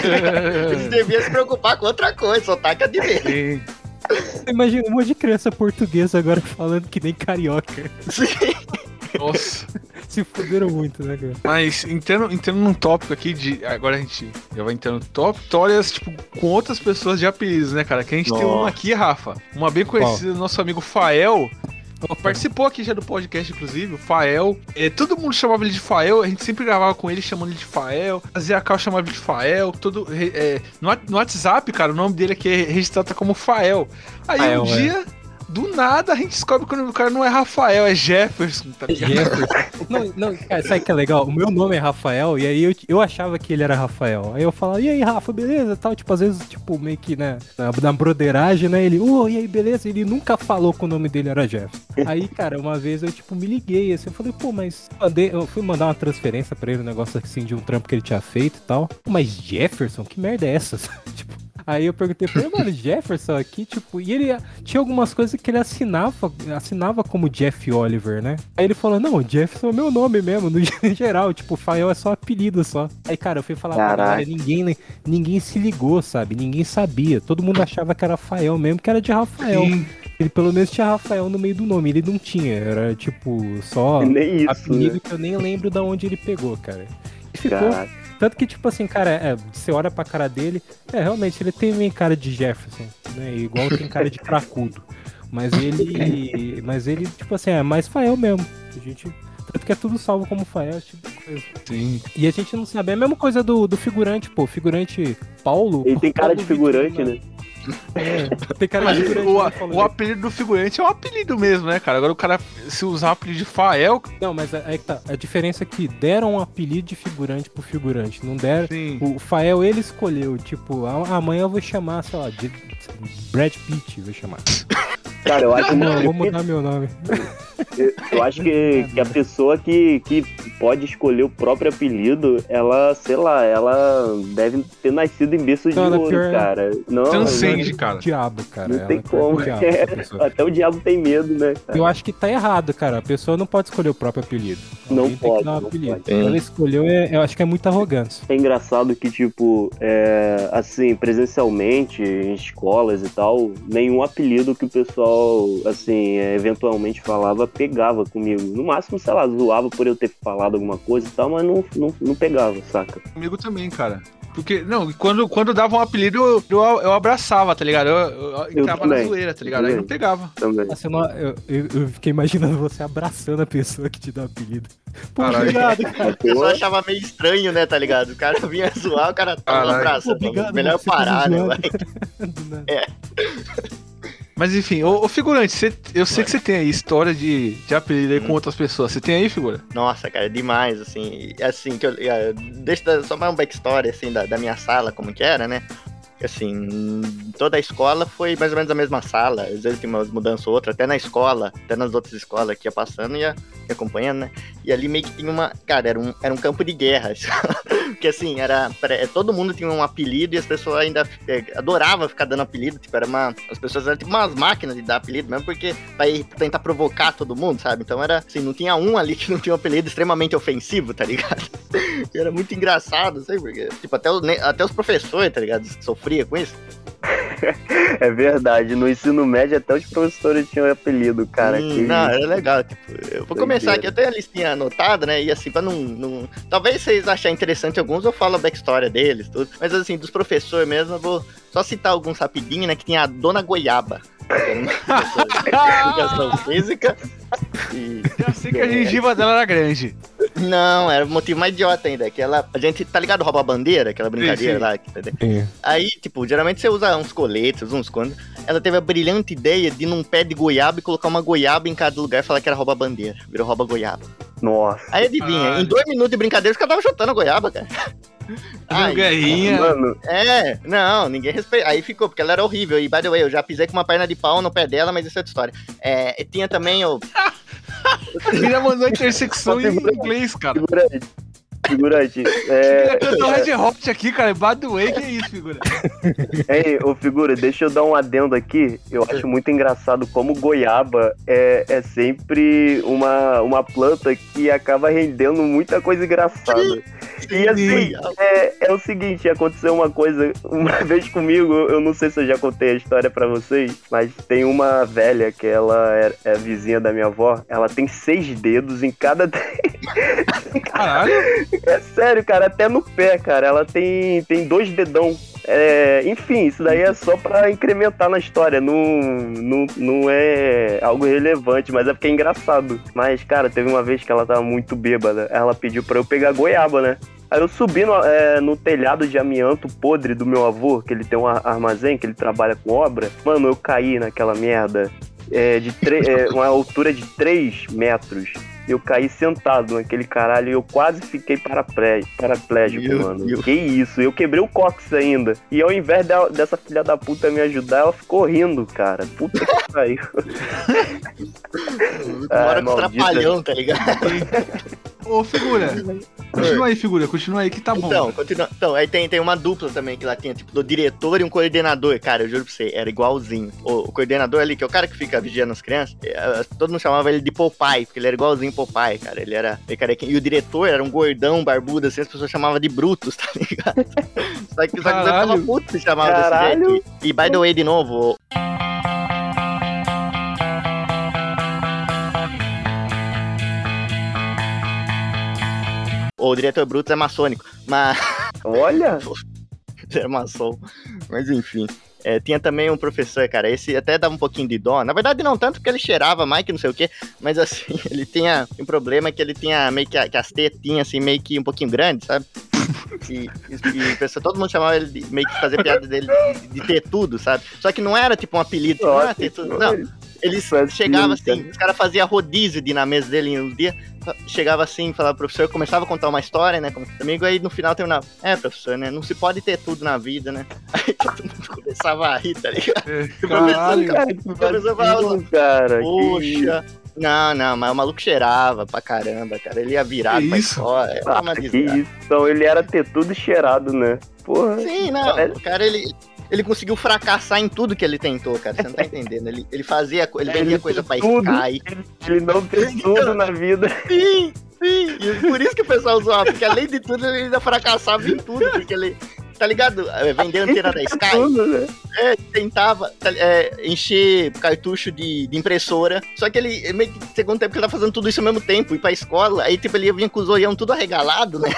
Eles deviam se preocupar com outra coisa, sotaque é de ver. Sim. Imagina um monte de criança portuguesa agora falando que nem carioca. Nossa. Se fuderam muito, né, cara? Mas entrando, entrando num tópico aqui de. Agora a gente já vai entrando no tópico. Histórias, tipo, com outras pessoas de apelidos, né, cara? Que a gente tem Nossa. uma aqui, Rafa. Uma bem conhecida do nosso amigo Fael. Participou aqui já do podcast, inclusive, o Fael. É, todo mundo chamava ele de Fael, a gente sempre gravava com ele chamando ele de Fael. A Zé Cal chamava ele de Fael. Todo, é, no, no WhatsApp, cara, o nome dele aqui é registrado como Fael. Aí Fael, um é. Do nada, a gente descobre que o cara não é Rafael, é Jefferson, tá ligado? Jefferson. Não, não, sabe que é legal? O meu nome é Rafael, e aí eu, eu achava que ele era Rafael. Aí eu falava, e aí, Rafa, beleza? Tal, tipo, às vezes, tipo, meio que, né, na, na broderagem, né? Ele, ô, e aí, beleza? Ele nunca falou que o nome dele era Jeff. Aí, cara, uma vez eu, tipo, me liguei, assim, eu falei, pô, mas mandei- eu fui mandar uma transferência pra ele, um negócio assim, de um trampo que ele tinha feito e tal. Mas Jefferson? Que merda é essa? tipo, Aí eu perguntei pra ele, mano, Jefferson aqui, tipo, e ele tinha algumas coisas que ele assinava, assinava como Jeff Oliver, né? Aí ele falou, não, Jefferson é o meu nome mesmo, no geral, tipo, Fael é só apelido só. Aí, cara, eu fui falar pra Caraca. galera, ninguém, ninguém se ligou, sabe? Ninguém sabia. Todo mundo achava que era Fael mesmo, que era de Rafael. Sim. Ele pelo menos tinha Rafael no meio do nome, ele não tinha, era tipo, só Nem isso, apelido né? que eu nem lembro da onde ele pegou, cara. E ficou, Caraca. Tanto que, tipo assim, cara, é, você olha pra cara dele, é, realmente, ele tem meio cara de Jefferson, né? Igual tem cara de cracudo. Mas ele. Mas ele, tipo assim, é mais Fael mesmo. A gente. Tanto que é tudo salvo como Fael, esse tipo de coisa. Sim. E a gente não sabe. É a mesma coisa do, do figurante, pô. Figurante Paulo. Ele tem cara de Paulo figurante, Vitor, né? É, tem cara de o, né, o apelido do figurante é um apelido mesmo, né, cara? Agora o cara, se usar o apelido de Fael, Não, mas aí que tá. A diferença é que deram um apelido de figurante pro figurante. Não deram. sim. O Fael, ele escolheu, tipo, "Ah, amanhã eu vou chamar, sei lá, de Brad Pitt, vou chamar. Cara, eu acho, Não, vou mudar meu nome. eu acho que, que a pessoa que, que pode escolher o próprio apelido, ela, sei lá, ela deve ter nascido em berço de Não, ouro, pior- cara. Não, Transcende, cara. Diabo, cara. Não ela tem é que o como. diabo. Até o diabo tem medo, né, cara? Eu acho que tá errado, cara. A pessoa não pode escolher o próprio apelido. Não Alguém tem pode, que dar um não apelido. pode. Ela escolheu, é- eu acho que é muita arrogância. É engraçado que, tipo, é, assim, presencialmente, em escolas e tal, nenhum apelido que o pessoal, assim, é, eventualmente falava pegava comigo. No máximo, sei lá, zoava por eu ter falado alguma coisa e tal, mas não, não, não pegava, saca? Comigo também, cara. Porque, não, quando, quando dava um apelido, eu, eu, eu abraçava, tá ligado? Eu, eu, eu entrava na também. zoeira, tá ligado? Aí não Também. pegava. Também. Nossa, eu, não- eu, eu- eu fiquei imaginando você abraçando a pessoa que te dá apelido. Pô, obrigado, cara. O pessoal achava meio estranho, né, tá ligado? O cara vinha zoar, o cara tava abraçando. Obrigado, Melhor tá parar, né, vai? Nada. Mas enfim, ô, ô figurante, você- eu sei que você tem aí história de, de apelido aí com Hum. outras pessoas. Você tem aí, figura? Nossa, cara, demais, assim. Assim, que eu, é, deixa eu dar só mais um backstory, assim, da, da minha sala, como que era, né? Assim, toda a escola foi mais ou menos a mesma sala. Às vezes tem umas mudanças ou outra, até na escola, até nas outras escolas que ia passando e ia, acompanhando, né? E ali meio que tinha uma. Cara, era um, era um campo de guerra. Porque assim, era. pare- Todo mundo tinha um apelido e as pessoas ainda é, adoravam ficar dando apelido. Tipo, era uma. As pessoas eram tipo umas máquinas de dar apelido mesmo, porque pra ir tentar provocar todo mundo, sabe? Então era assim, não tinha um ali que não tinha um apelido extremamente ofensivo, tá ligado? E era muito engraçado, sei porque. Tipo, até, o- até os professores, tá ligado? Sofria com isso. É verdade, no ensino médio até os professores tinham apelido, cara. Hum, que não, era legal. Tipo, eu vou começar aqui, eu tenho a listinha anotada, né? E assim, pra não, não. Talvez vocês acharem interessante alguns, eu falo a backstory deles, tudo. Mas assim, dos professores mesmo, eu vou só citar alguns rapidinho, né? Que tinha a Dona Goiaba. que era uma professora de Educação física. E. Já sei que a gengiva dela era grande. Não, era o motivo mais idiota ainda. Que ela. A gente, tá ligado? Rouba bandeira, aquela brincadeira sim. lá. que- Aí, tipo, geralmente você usa uns coletes, uns quando. Ela teve a brilhante ideia de ir num pé de goiaba e colocar uma goiaba em cada lugar e falar que era rouba bandeira. Virou rouba goiaba. Nossa. Aí adivinha, em dois minutos de brincadeira os caras estavam chutando a goiaba, cara. Aí, guerrinha. Mano, é, não, ninguém respeita. Aí ficou, porque ela era horrível. E, by the way, eu já pisei com uma perna de pau no pé dela, mas isso é outra história. É, e tinha também o. Ele mandou intersecção em inglês, cara. Figurante. É, Eu tô Red Hot aqui, cara. By the way, que isso, figura? Ei, ô figura, deixa eu dar um adendo aqui. Eu acho muito engraçado como goiaba é, é sempre uma, uma planta que acaba rendendo muita coisa engraçada. E assim, é, é o seguinte, aconteceu uma coisa uma vez comigo, eu não sei se eu já contei a história pra vocês, mas tem uma velha que ela é, é vizinha da minha avó, ela tem seis dedos em cada. Caralho. É sério, cara, até no pé, cara. Ela tem, tem dois dedão É, enfim, isso daí é só pra incrementar na história, não, não, não é algo relevante, mas é porque é engraçado. Mas, cara, teve uma vez que ela tava muito bêbada, ela pediu pra eu pegar goiaba, né? Aí eu subi no, é, no telhado de amianto podre do meu avô, que ele tem um ar- armazém, que ele trabalha com obra. Mano, eu caí naquela merda é, de é, uma altura de 3 metros. Eu caí sentado naquele caralho e eu quase fiquei paraplé- paraplégico, Meu mano. Deus. Que isso, eu quebrei o cóccix ainda. E ao invés da- dessa filha da puta me ajudar, ela ficou rindo, cara. Puta que pariu. Mora com maldita. trapalhão, tá ligado? Ô, figura. Continua aí, figura. Continua aí que tá bom. Então, continua. Então, aí tem, tem uma dupla também que lá tinha, tipo, do diretor e um coordenador. Cara, eu juro pra você, era igualzinho. O, o coordenador ali, que é o cara que fica vigiando as crianças, eh, todo mundo chamava ele de Popeye, porque ele era igualzinho Popeye, cara. Ele era meio carequinho. E o diretor era um gordão, barbudo, assim, as pessoas chamavam de Brutus, tá ligado? só que, só que eu tava Caralho. puto se chamava Caralho. desse jeito. E, e by the way, de novo, o, diretor Brutus é maçônico, mas. Olha, era maçom. Mas enfim. É, tinha também um professor, cara, esse até dava um pouquinho de dó. Na verdade, não tanto porque ele cheirava mais que não sei o quê, mas assim, ele tinha um problema que ele tinha meio que, a- que as tetinhas, assim, meio que um pouquinho grandes, sabe? E, e, e pessoa, todo mundo chamava ele de meio que fazer piada dele de, de ter tudo, sabe? Só que não era tipo um apelido, tipo, ah, ter tudo. Não, chegavam que- assim, os caras faziam rodízio de ir na mesa dele um dia, chegava assim, falava, professor, começava a contar uma história, né, com o amigo, aí no final terminava, é, professor, né, não se pode ter tudo na vida, né, aí todo mundo começava a rir, tá ligado? É, o professor, caralho. Cara. Poxa, não, não, mas o maluco cheirava pra caramba, cara, ele ia virado Que pra escola, era Ah, uma isso. Então ele era ter tudo cheirado, né? Porra. Sim, não, Cara, o cara, ele... Ele conseguiu fracassar em tudo que ele tentou, cara. Você não tá entendendo. Ele, ele fazia, ele Ele vendia coisa pra tudo. Sky. Ele não tem tudo na vida. Sim, sim. E por isso que o pessoal zoava, porque além de tudo, ele ainda fracassava em tudo, porque ele. Tá ligado? É, Vender antena da Sky, Tudo, né? é, tentava tá- é, encher cartucho de, de impressora. Só que ele, meio que, segundo tempo, que ele tá fazendo tudo isso ao mesmo tempo, ir pra escola. Aí, tipo, ele vinha com o zoião tudo arregalado, né?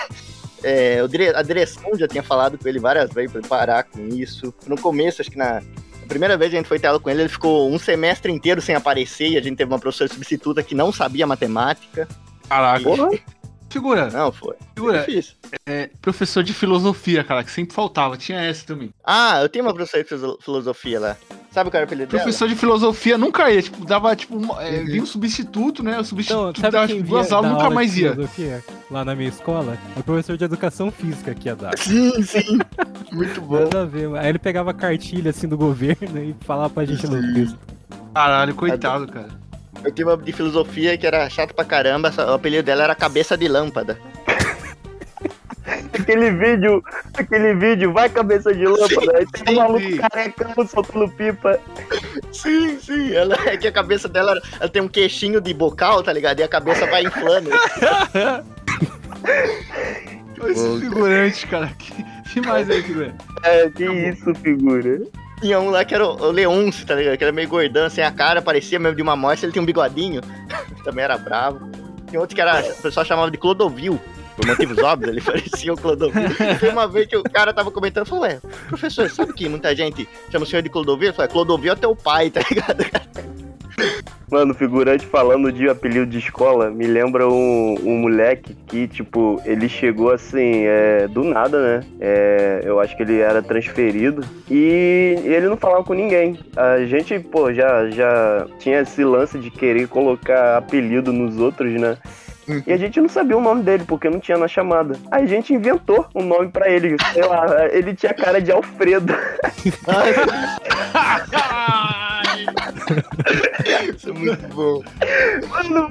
É, a direção já tinha falado com ele várias vezes pra ele parar com isso. No começo, acho que na. A primeira vez que a gente foi ter aula com ele, ele ficou um semestre inteiro sem aparecer e a gente teve uma professora substituta que não sabia matemática. Caraca. Figura, Não, foi. figura. Difícil. É, professor de filosofia, cara, que sempre faltava. Tinha essa também. Ah, eu tenho uma professora de filosofia lá. Sabe qual era o apelido dela? Professor de filosofia nunca ia, tipo, dava, tipo, uma- é, vinha um substituto, né? O Então, substituto sabe dava quem tipo, via duas aulas, nunca aula mais ia. filosofia lá na minha escola? O professor de educação física que ia dar. Sim, sim. Muito bom. Nada a ver. Aí ele pegava cartilha assim do governo e falava pra gente no texto. Caralho, coitado, cara. Eu tive uma de filosofia que era chato pra caramba. só- O apelido dela era Cabeça de Lâmpada. Aquele vídeo, aquele vídeo, vai cabeça de lâmpada. Aí tem sim, um maluco sim. carecão soltando pipa. Sim, sim. Ela é que a cabeça dela ela tem um queixinho de bocal, tá ligado? E a cabeça vai inflando. Esse figurante, cara. Que, que mais aí, figurante? É, que isso, figura. Tinha um lá que era o Leôncio, tá ligado? Que era meio gordão, sem a cara, parecia mesmo de uma morte. Ele tinha um bigodinho. Também era bravo. Tinha outro que era, o pessoal chamava de Clodovil. Por motivos óbvios, ele parecia o Clodovil. Tem uma vez que o cara tava comentando, falou, ué, professor, sabe que muita gente chama o senhor de Clodovil? Ele falou, "É, Clodovil é teu pai, tá ligado? Mano, figurante falando de apelido de escola, me lembra um, um moleque que, tipo, ele chegou assim, é, do nada, né? É, eu acho que ele era transferido e ele não falava com ninguém. A gente, pô, já, já tinha esse lance de querer colocar apelido nos outros, né? E a gente não sabia o nome dele, porque não tinha na chamada. Aí a gente inventou um nome pra ele. Sei lá, ele tinha cara de Alfredo. Isso é muito bom. Mano,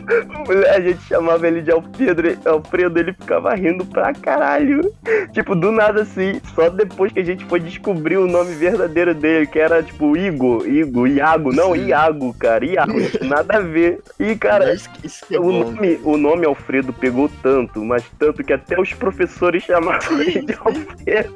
a gente chamava ele de Alfredo, Alfredo, ele ficava rindo pra caralho. Tipo, do nada assim, só depois que a gente foi descobrir o nome verdadeiro dele, que era tipo Igor, Igor, Iago, não, Iago, cara, Iago, nada a ver. E cara, Isso, isso que é o nome, o nome Alfredo pegou tanto, mas tanto que até os professores chamavam ele de Alfredo.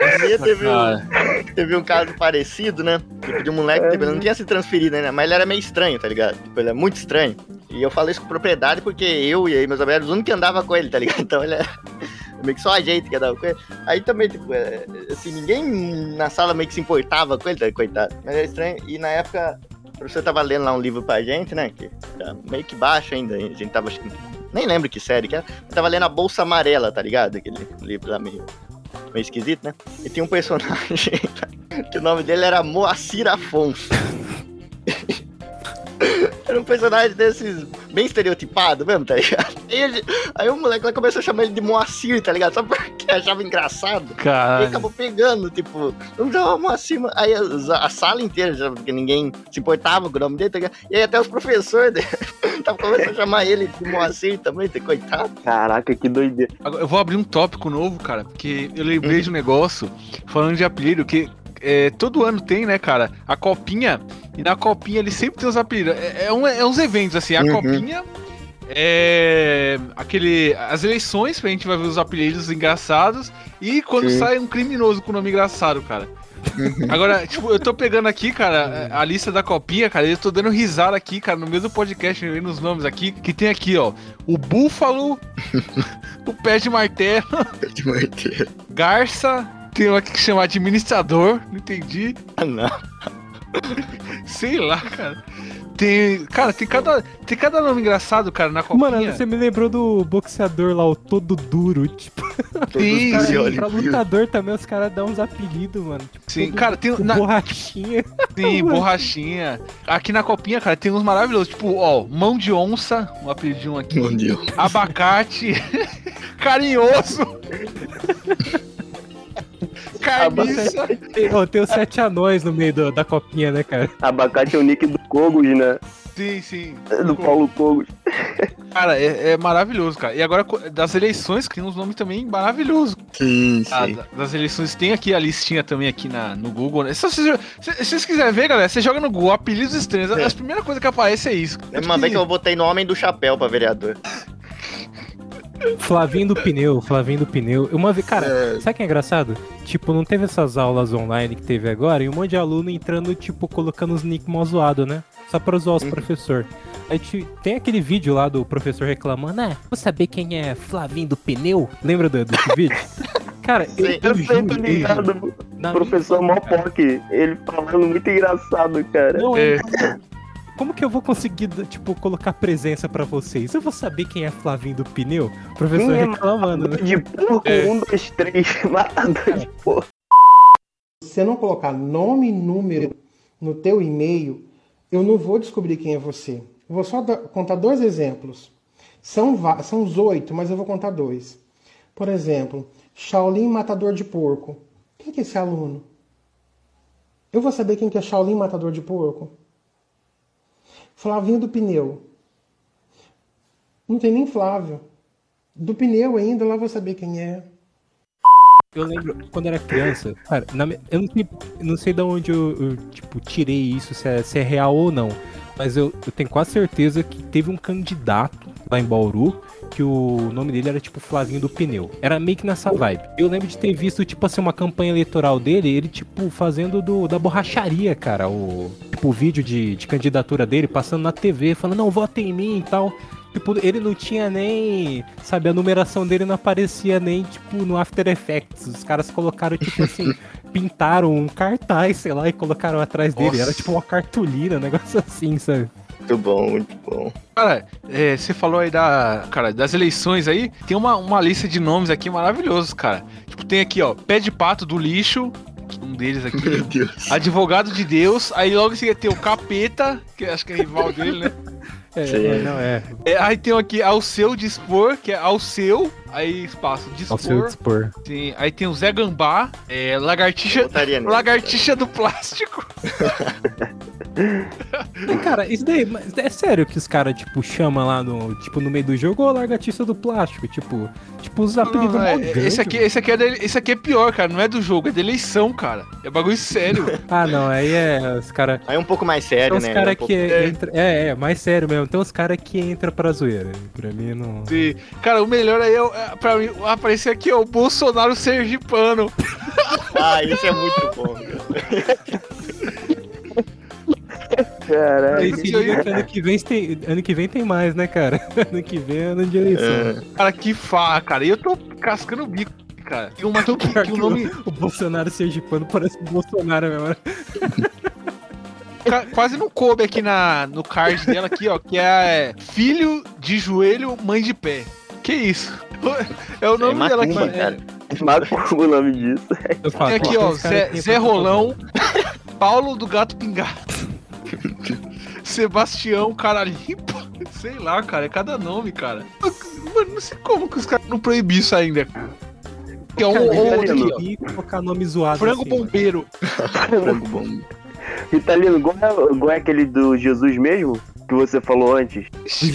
Um dia teve um, Cara. teve um caso parecido, né? Tipo, de um moleque, tipo, ele não tinha se transferido ainda, mas ele era meio estranho, tá ligado? Tipo, ele é muito estranho. E eu falei isso com propriedade porque eu e aí meus amigos eram os únicos que andava com ele, tá ligado? Então ele era Meio que só a gente que dava com ele. Aí também, tipo, é, assim, ninguém na sala meio que se importava com ele, tá, coitado. Mas é estranho. E na época, o professor tava lendo lá um livro pra gente, né? Que tá meio que baixo ainda. A gente tava, nem lembro que série que era. Tava lendo a Bolsa Amarela, tá ligado? Aquele livro lá meio, meio esquisito, né? E tinha um personagem que o nome dele era Moacir Afonso. Era um personagem desses bem estereotipado mesmo, tá ligado? Aí, ele- aí o moleque lá começou a chamar ele de Moacir, tá ligado? Só porque achava engraçado. E Caralho. acabou pegando, tipo, vamos chamar Moacir. Aí a, a sala inteira, já, porque ninguém se importava com o nome dele, tá ligado? E aí até os professores dele estavam começando a chamar ele de Moacir também, tá coitado. Caraca, que doideira. Agora, eu vou abrir um tópico novo, cara, porque eu lembrei de um negócio, falando de apelido, que é, todo ano tem, né, cara, a copinha, e na copinha ele sempre tem os apelidos. É, é, um- é uns eventos, assim, a Uhum. copinha é aquele. As eleições, a gente vai ver os apelidos engraçados, e quando Sim. sai um criminoso com nome engraçado, cara. Agora, tipo, eu tô pegando aqui, cara, a lista da copinha, cara, e eu tô dando risada aqui, cara, no mesmo podcast, vendo os nomes aqui, que tem aqui, ó, o Búfalo, o Pé de Martelo, Garça, tem um aqui que chama Administrador, não entendi, Ah, não. sei lá, cara. Tem, cara, tem cada, tem cada nome engraçado, cara, na copinha. Mano, você me lembrou do boxeador lá, o todo duro. Tipo, Sim, os pra lutador também os caras dão uns apelidos, mano. Tipo, Sim, todo- cara, tem o na, borrachinha. Sim, borrachinha. Aqui na copinha, cara, tem uns maravilhosos. Tipo, ó, mão de onça, um apelidinho aqui. Meu Deus. Abacate. carinhoso. Carniça. Tem, ó, tem os sete anões no meio do- da copinha, né, cara? Abacate é o nick do Kogos, né? Sim, sim. Do Paulo Kogos. Cara, é, é maravilhoso, cara. E agora, das eleições, que tem uns nomes também maravilhosos. Sim, Ah, sim. da- das eleições, tem aqui a listinha também aqui na, no Google, né? Se vocês, se, se vocês quiserem ver, galera, você joga no Google apelidos estranhos. É. A primeira coisa que aparece é isso. Uma vez que eu botei no Homem do Chapéu pra vereador. Flavinho do pneu, Flavinho do pneu. Uma vez, cara, É. sabe o que é engraçado? Tipo, não teve essas aulas online que teve agora e um monte de aluno entrando, tipo, colocando os nick mó zoado, né? Só pra zoar os Uhum. professor. Aí te- tem aquele vídeo lá do professor reclamando, né? Vou saber quem é Flavinho do pneu? Lembra do, desse vídeo? Cara, eu, Sim. eu Eu juro, eu ligado. Na Professor minha cara, Mopock, ele falando muito engraçado, cara. Não, É. é. Como que eu vou conseguir, tipo, colocar presença pra vocês? Eu vou saber quem é Flavinho do pneu? O professor é reclamando, né? De porco, É. um, dois, três, matador de porco. Se você não colocar nome e número no teu e-mail, eu não vou descobrir quem é você. Eu vou só contar dois exemplos. São, são os oito, mas eu vou contar dois. Por exemplo, Shaolin Matador de Porco. Quem que é esse aluno? Eu vou saber quem que é Shaolin Matador de Porco? Flavinho do Pneu. Não tem nem Flávio. Do pneu ainda, lá vou saber quem é. Eu lembro, quando era criança, cara, na eu não sei, não sei de onde eu, eu, tipo, tirei isso, se é, se é real ou não. Mas eu, eu tenho quase certeza que teve um candidato lá em Bauru que o nome dele era tipo Flavinho do Pneu. Era meio que nessa vibe. Eu lembro de ter visto, tipo assim, uma campanha eleitoral dele, ele, tipo, fazendo do, da borracharia, cara. O, tipo, o vídeo de, de candidatura dele, passando na TV, falando, não, votem em mim e tal. Tipo, ele não tinha nem. Sabe, a numeração dele não aparecia nem, tipo, no After Effects. Os caras colocaram, tipo assim, pintaram um cartaz, sei lá, e colocaram atrás dele. Nossa. Era tipo uma cartolina, um negócio assim, sabe? Muito bom, muito bom. Cara, é, você falou aí da, cara, das eleições aí, tem uma, uma lista de nomes aqui maravilhosos, cara. Tipo, tem aqui, ó, Pé de Pato do Lixo, um deles aqui. Meu Deus. Advogado de Deus, aí logo em seguida tem o Capeta, que acho que é rival dele, né? É, Sim. é, não, é. É, aí tem aqui ao seu dispor, que é ao seu, aí espaço dispor. Ao seu dispor. Sim, aí tem o Zé Gambá, é, lagartixa, lagartixa do plástico. E, cara, isso daí, mas é sério que os caras, tipo, chamam lá no, tipo, no meio do jogo, ô largatista do plástico, tipo, tipo, os apelidos Não, é, grande, esse, aqui, esse, aqui é da- esse aqui é pior, cara, não é do jogo, é da eleição, cara. É bagulho sério. Ah, não, aí é os caras. Aí é um pouco mais sério, né? caras Um pouco- que É. entra, é, é, mais sério mesmo. Tem uns caras que entra pra zoeira. Pra mim não. Sim. Cara, o melhor aí é, é, pra mim, aparecer aqui, ó, o Bolsonaro Sergipano. Ah, isso é muito bom. cara. Caralho. Aí se liga que ano que vem tem, ano que vem tem mais, né, cara? ano que vem é ano de eleição. É. Cara, que farra, cara. E eu tô cascando o bico, cara. E uma que, que, o nome O Bolsonaro sergipano parece o Bolsonaro mesmo. Né? quase não coube aqui na, no card dela aqui, ó, que é filho de joelho, mãe de pé. Que isso? É o Isso aí nome dela aqui. macumba, cara. Macumba o nome disso. Tem aqui, ó, Zé, tem Zé Rolão, Paulo do Gato Pingado, Sebastião Cara Limpa, sei lá, cara, é cada nome, cara. Mano, não sei como que os caras não proibiram isso ainda, cara. Que é um ou outro aqui, colocar nome zoado Frango assim, mano. bombeiro. Frango bom. Ritalino, igual, é- igual é aquele do Jesus mesmo? Que você falou antes?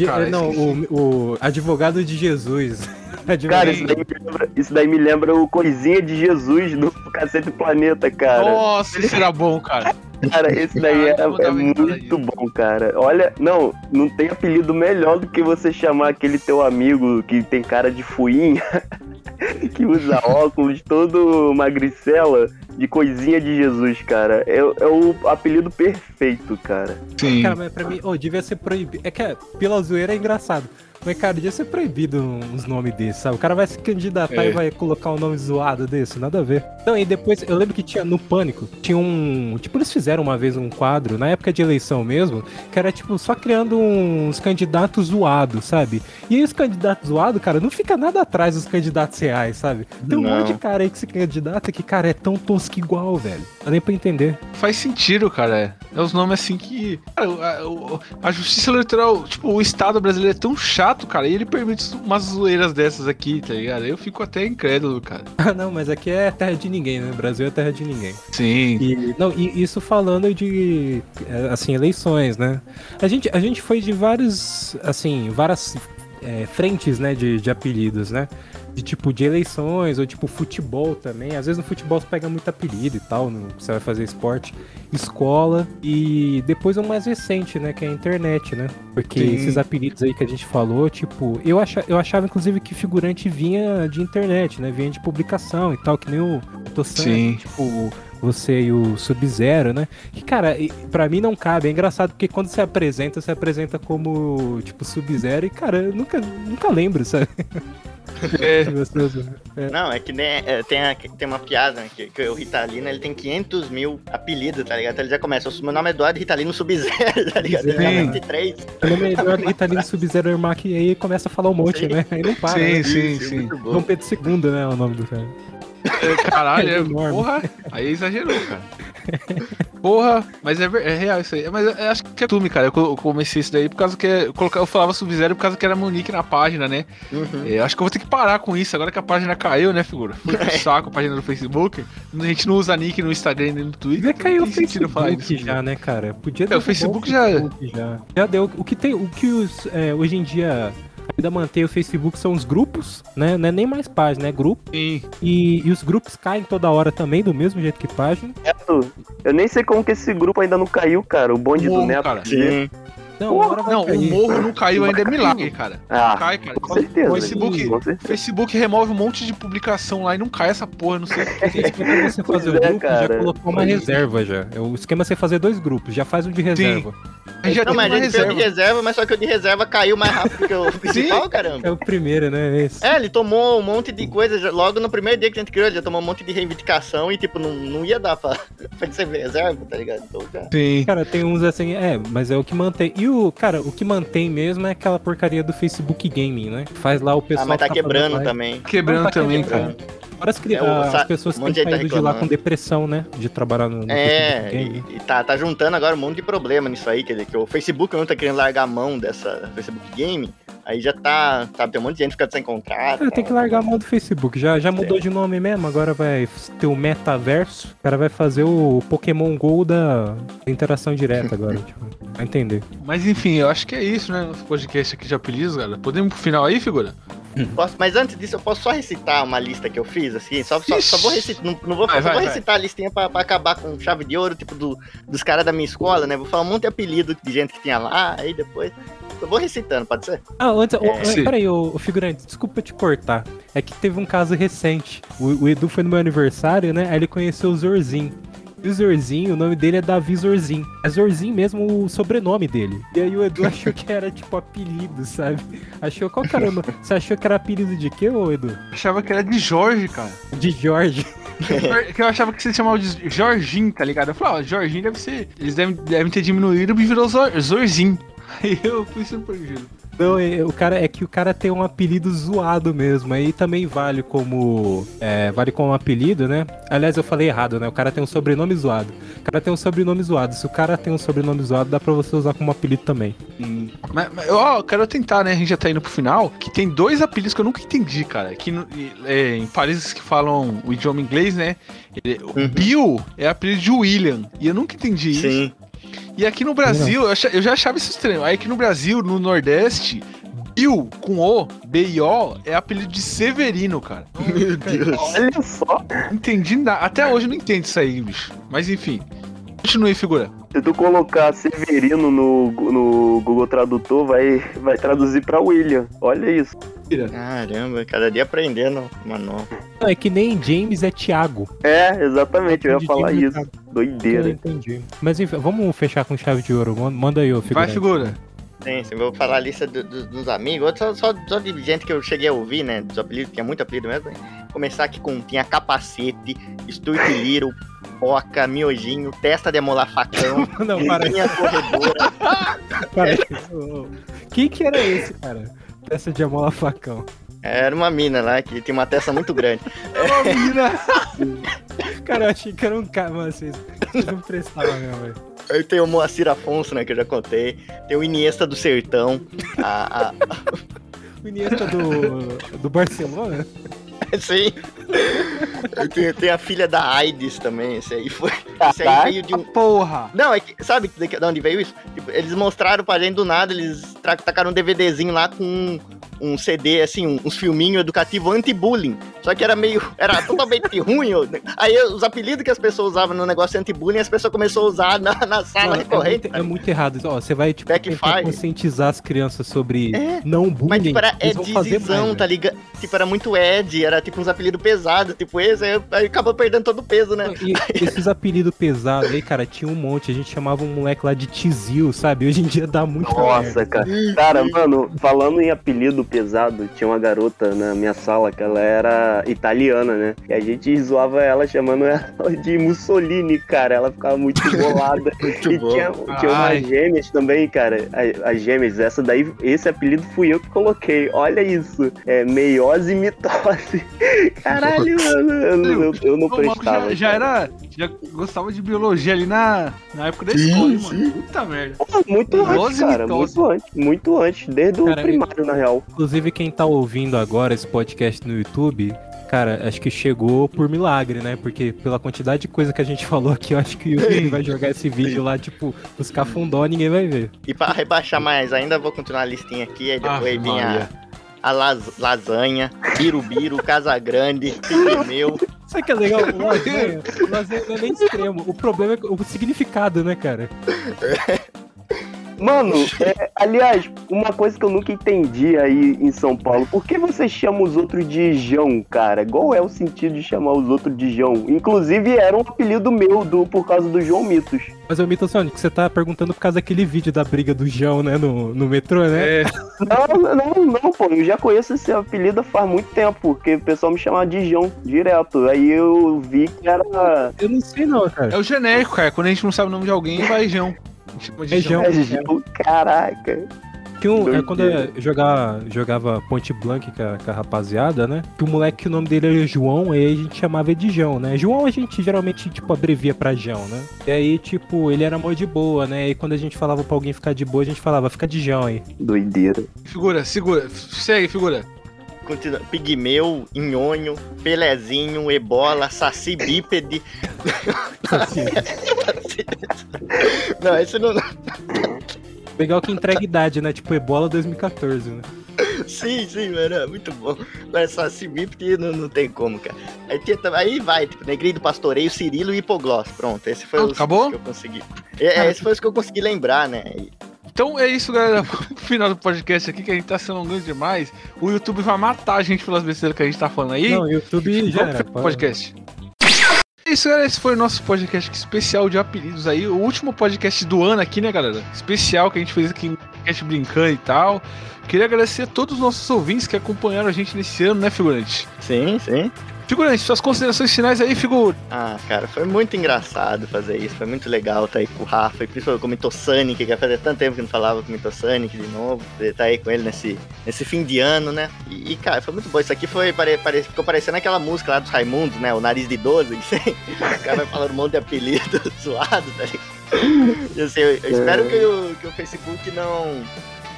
Cara, não, esqueci. o, o advogado de Jesus. Cara, isso daí, me lembra, isso daí me lembra o Coisinha de Jesus do Cacete Planeta, cara. Nossa, isso era bom, cara. Cara, esse daí é, é muito bom, cara. Olha, não, não tem apelido melhor do que você chamar aquele teu amigo que tem cara de fuinha, que usa óculos, todo magricela, de coisinha de Jesus, cara. É, é o apelido perfeito, cara. Sim. Cara, mas pra mim, oh, devia ser proibido. É que é, pela zoeira é engraçado. Mas, cara, devia ser proibido uns nomes desses, sabe? O cara vai se candidatar É. e vai colocar um nome zoado desse, nada a ver. Não, e depois, eu lembro que tinha no Pânico, tinha um. Tipo, eles fizeram uma vez um quadro, na época de eleição mesmo, que era, tipo, só criando uns candidatos zoados, sabe? E aí os candidatos zoados, cara, não fica nada atrás dos candidatos reais, sabe? Tem um Não. monte de cara aí que se candidata que, cara, é tão tosco igual, velho. Não dá nem pra entender. Faz sentido, cara. É, é os nomes assim que. Cara, a, o- a justiça eleitoral, tipo, o Estado brasileiro é tão chato, cara, e ele permite umas zoeiras dessas aqui, tá ligado? Eu fico até incrédulo, cara. Ah, não, mas aqui é terra de ninguém, né? Brasil é terra de ninguém. Sim. E, não, e isso falando de, é, assim, eleições, né? A gente, a gente foi de vários, assim, várias é, frentes, né, de, de apelidos, né? De tipo, de eleições, ou tipo, futebol também. Às vezes no futebol você pega muito apelido e tal, no, você vai fazer esporte, escola. E depois o mais recente, né, que é a internet, né? Porque Sim. esses apelidos aí que a gente falou, tipo, eu, acha, eu achava inclusive que figurante vinha de internet, né? Vinha de publicação e tal, que nem o Tossan, tipo, você e o Sub-Zero, né? Que, cara, pra mim não cabe. É engraçado porque quando você apresenta, você apresenta como, tipo, Sub-Zero e, cara, eu nunca, nunca lembro, sabe? É, Gostoso. É. Não, é que nem, é, tem, a- tem uma piada né, que, que o Ritalino ele tem 500 mil apelidos, tá ligado? Então ele já começa. Meu nome é Eduardo Ritalino Sub-Zero, tá ligado? Ele Sim. 23. O nome é Eduardo Italino Sub-Zero Ermac e aí começa a falar um monte, Sim. né? Aí não para. sim, né? sim, Isso, sim. Dom Pedro II, né? É o nome do cara. É, Caralho, É é, enorme. porra. Aí exagerou, cara. Porra, mas é, é real isso aí. Mas eu, eu acho que é tume, cara. Eu co- eu comecei isso daí por causa que eu, coloca- eu falava Sub-Zero por causa que era meu nick na página, né? Uhum. É, acho que eu vou ter que parar com isso agora que a página caiu, né, figura? Foi pro saco a página do Facebook. A gente não usa nick no Instagram nem no Twitter. Devia cair o sentido falar Facebook isso. já, né, cara? Podia É, o Facebook já- Facebook já. Já deu. O que tem, o que os, é, hoje em dia ainda mantém o Facebook são os grupos, né? Não é nem mais página, é grupo. Sim. E, e os grupos caem toda hora também, do mesmo jeito que página. Neto, eu nem sei como que esse grupo ainda não caiu, cara. O bonde Morro, do Neto. cara. Sim. Não, vai Não, o cair. morro não caiu ainda é milagre, cara. Ah, Cai, cara. com certeza. O Facebook, Com certeza. Facebook remove um monte de publicação lá e não cai essa porra, não sei. O esquema é você Pois fazer o é, grupo já cara. colocou uma reserva já. É O esquema é você fazer dois grupos, já faz um de reserva. A gente já Não, mas a gente fez o reserva. de reserva, mas só que o de reserva caiu mais rápido que o principal, caramba. É o primeiro, né? Esse. É, ele tomou um monte de coisa já- logo no primeiro dia que a gente criou, ele já tomou um monte de reivindicação e, tipo, não, não ia dar pra, pra ser reserva, tá ligado? Então, já. Sim. Cara, tem uns assim, é, mas é o que mantém. E o, cara, o que mantém mesmo é aquela porcaria do Facebook Gaming, né? Faz lá o pessoal. Ah, mas tá quebrando live. também. Quebrando tá também, quebrando. cara. Fora as, cri- É, o as pessoas um que gente tá de lá com depressão, né? De trabalhar no, no É, Facebook Gaming. e, e tá, tá juntando agora um monte de problema nisso aí, quer dizer, que o Facebook não tá querendo largar a mão dessa Facebook Game, aí já tá, sabe, tem um monte de gente ficando sem contrato. Cara, tem que largar a mão do Facebook. Já, já mudou Sim. de nome mesmo, agora vai ter o metaverso. O cara vai fazer o Pokémon GO da interação direta agora. tipo, vai entender. Mas enfim, eu acho que é isso, né? Nosso podcast aqui de apelidos, galera. Podemos ir pro final aí, figura? Posso- mas antes disso, eu posso só recitar uma lista que eu fiz, assim, só, só, só vou recitar, não, não vou, Vai, só vai, vou vai. recitar a listinha pra, pra acabar com chave de ouro, tipo, do, dos caras da minha escola, né, vou falar um monte de apelido de gente que tinha lá, aí depois, eu vou recitando, pode ser? Ah, antes, É. Sim. peraí, ô, ô, figurante, desculpa te cortar. É que teve um caso recente. O, o Edu foi no meu aniversário, né? Aí ele conheceu o Zorzin. Visorzinho, o nome dele é Davi Zorzinho. É Zorzinho mesmo o sobrenome dele. E aí o Edu achou que era tipo apelido, sabe? Achou qual que era o nome? Você achou que era apelido de quê, ô Edu? Achava que era de Jorge, cara. De Jorge. que eu achava que você chamava de Jorginho, tá ligado? Eu falei, ó, Jorginho deve ser. Eles devem, devem ter diminuído e virou Zor, Zorzinho. Aí eu fui surpreendido. Não, é, o cara, é que o cara tem um apelido zoado mesmo. Aí também vale como. É, vale como apelido, né? Aliás, eu falei errado, né? O cara tem um sobrenome zoado. O cara tem um sobrenome zoado. Se o cara tem um sobrenome zoado, dá pra você usar como apelido também. Mas, mas, ó, eu quero tentar, né? A gente já tá indo pro final. Que tem dois apelidos que eu nunca entendi, cara. Que é, em países que falam o idioma inglês, né? ele- o Uhum. Bill é apelido de William. E eu nunca entendi isso. E aqui no Brasil, eu, eu já achava isso estranho. Aí aqui no Brasil, no Nordeste, Bill com O, B-I-O, é apelido de Severino, cara. Meu Deus. Olha só. Não entendi nada. Até hoje eu não entendo isso aí, bicho. Mas enfim. Continue, figura. Se tu colocar Severino no, no Google Tradutor, vai, vai traduzir pra William. Olha isso. Caramba, cada dia aprendendo uma nova. Não, é que nem James é Thiago. É, exatamente, eu ia falar James é isso. Thiago. Eu Doideira. entendi. Mas enfim, vamos fechar com chave de ouro. Manda- aí, ô Vai, figurante. figura. Sim, sim, vou falar a lista do- do- dos amigos. Só, só, só de gente que eu cheguei a ouvir, né? Dos apelidos, tinha muito apelido mesmo. né? Começar aqui com tinha capacete, Sturtiliro, Poca, Miojinho, Testa de amolar facão, Não, para aí, Linha Corredora. para. Quem que era esse, cara? Peça de amola facão. Era uma mina lá que tinha uma testa muito grande. Ô, menina. Cara, eu achei que era um cara, mas vocês, vocês não prestavam mesmo, velho. Aí tem o Moacir Afonso, né? Que eu já contei. Tem o Iniesta do Sertão. A, a- O Iniesta do, do Barcelona? Sim. Tem, tem a filha da AIDS também. Esse aí foi. Esse aí Caraca. veio de um. Porra. Não, é que, sabe de onde veio isso? Tipo, eles mostraram pra gente do nada, eles tacaram um DVDzinho lá com um, CD, assim, um- uns filminhos educativos anti-bullying. Só que era meio. Era totalmente ruim. Aí os apelidos que as pessoas usavam no negócio anti-bullying, as pessoas começaram a usar na, na sala Não, é, recorrente. muito, é muito errado. Ó, você vai, tipo, conscientizar as crianças sobre É, não bullying. Mas, tipo, era Edzizão, tá ligado? Tipo, era muito Ed, era tipo uns apelidos pesados, tipo esse, aí, aí acabou perdendo todo o peso, né? E esses apelidos pesados aí, cara, tinha um monte. A gente chamava um moleque lá de Tizil, sabe? Hoje em dia dá muito Nossa, cara. Cara, mano, falando em apelido pesado, tinha uma garota na minha sala que ela era italiana, né? E a gente zoava ela chamando ela de Mussolini, cara. Ela ficava muito bolada. Muito e bom. tinha, tinha umas gêmeas também, cara. As gêmeas, essa daí, esse apelido fui eu que coloquei. Olha isso. É meiose e mitose. Caralho, mano. Eu, não- eu, eu não prestava. já, já era. Já gostava de biologia ali na, na época da escola, mano. Puta merda. Pô, Muito antes, cara. mitose. Muito antes. Muito antes. Desde o Cara, primário, na real. Inclusive, quem tá ouvindo agora esse podcast no YouTube, cara, acho que chegou por milagre, né? Porque pela quantidade de coisa que a gente falou aqui, eu acho que o YouTube vai jogar esse vídeo lá, tipo, os cafundó, ninguém vai ver. E pra rebaixar mais ainda, vou continuar a listinha aqui, aí depois Maria. a, a las- lasanha, birubiru, casagrande, pigmeu. Sabe que é legal? O lasanha, o lasanha não é nem extremo. O problema é o significado, né, cara? Mano, é, aliás, uma coisa que eu nunca entendi aí em São Paulo, por que você chama os outros de Jão, cara? Qual é o sentido de chamar os outros de Jão? Inclusive era um apelido meu do, por causa do João Mitos. Mas, ô Mito Sonic, você tá perguntando por causa daquele vídeo da briga do João, né, no, no metrô, né? É, Não, não, não, pô, eu já conheço esse apelido faz muito tempo, porque o pessoal me chamava de João direto. Aí eu vi que era. Eu não sei não, cara. é o genérico, cara. Quando a gente não sabe o nome de alguém, vai Jão. Chama de É Jão. Jão. É João, caraca. Que um, é, quando eu jogava, jogava Ponte Blank com a, com a rapaziada, né? Que o moleque, o nome dele era João, aí a gente chamava ele de João, né? João a gente geralmente, tipo, abrevia pra João, né? E aí, tipo, ele era mó de boa, né? E quando a gente falava pra alguém ficar de boa, a gente falava, fica de João aí. Doideira. Figura, segura. Segue, figura. Continua, pigmeu, nhonho, pelezinho, ebola, saci bípede. Não, esse não. Legal que entrega idade, né? Tipo, Ebola 2014, né? Sim, sim, mano, muito bom. Mas saci bípede não, não tem como, cara. Aí, tinha aí vai, tipo, Negrinho do Pastoreio, Cirilo e Hipogloss. Pronto, esse foi os acabou? que eu consegui. É, é, esse foi os que eu consegui lembrar, né? E- Então é isso, galera. O final do podcast aqui, que a gente tá se alongando demais. O YouTube vai matar a gente pelas besteiras que a gente tá falando aí. Não, YouTube já era. podcast. É isso, galera. Esse foi o nosso podcast especial de apelidos aí. O último podcast do ano aqui, né, galera? Especial que a gente fez aqui um podcast brincando e tal. Queria agradecer a todos os nossos ouvintes que acompanharam a gente nesse ano, né, figurante? Sim, sim. Figurante, suas considerações finais aí, figura. Ah, cara, foi muito engraçado fazer isso. Foi muito legal estar aí com o Rafa, e principalmente com o Mitosonic, que fazia tanto tempo que não falava com o Mitosonic de novo. Estar aí com ele nesse, nesse fim de ano, né? E, e, cara, foi muito bom. Isso aqui foi, pare, pare, ficou parecendo aquela música lá dos Raimundos, né? O Nariz de 12, que o cara vai falando um monte de apelido zoado, tá ligado? E, assim, eu, eu espero que o, que o Facebook não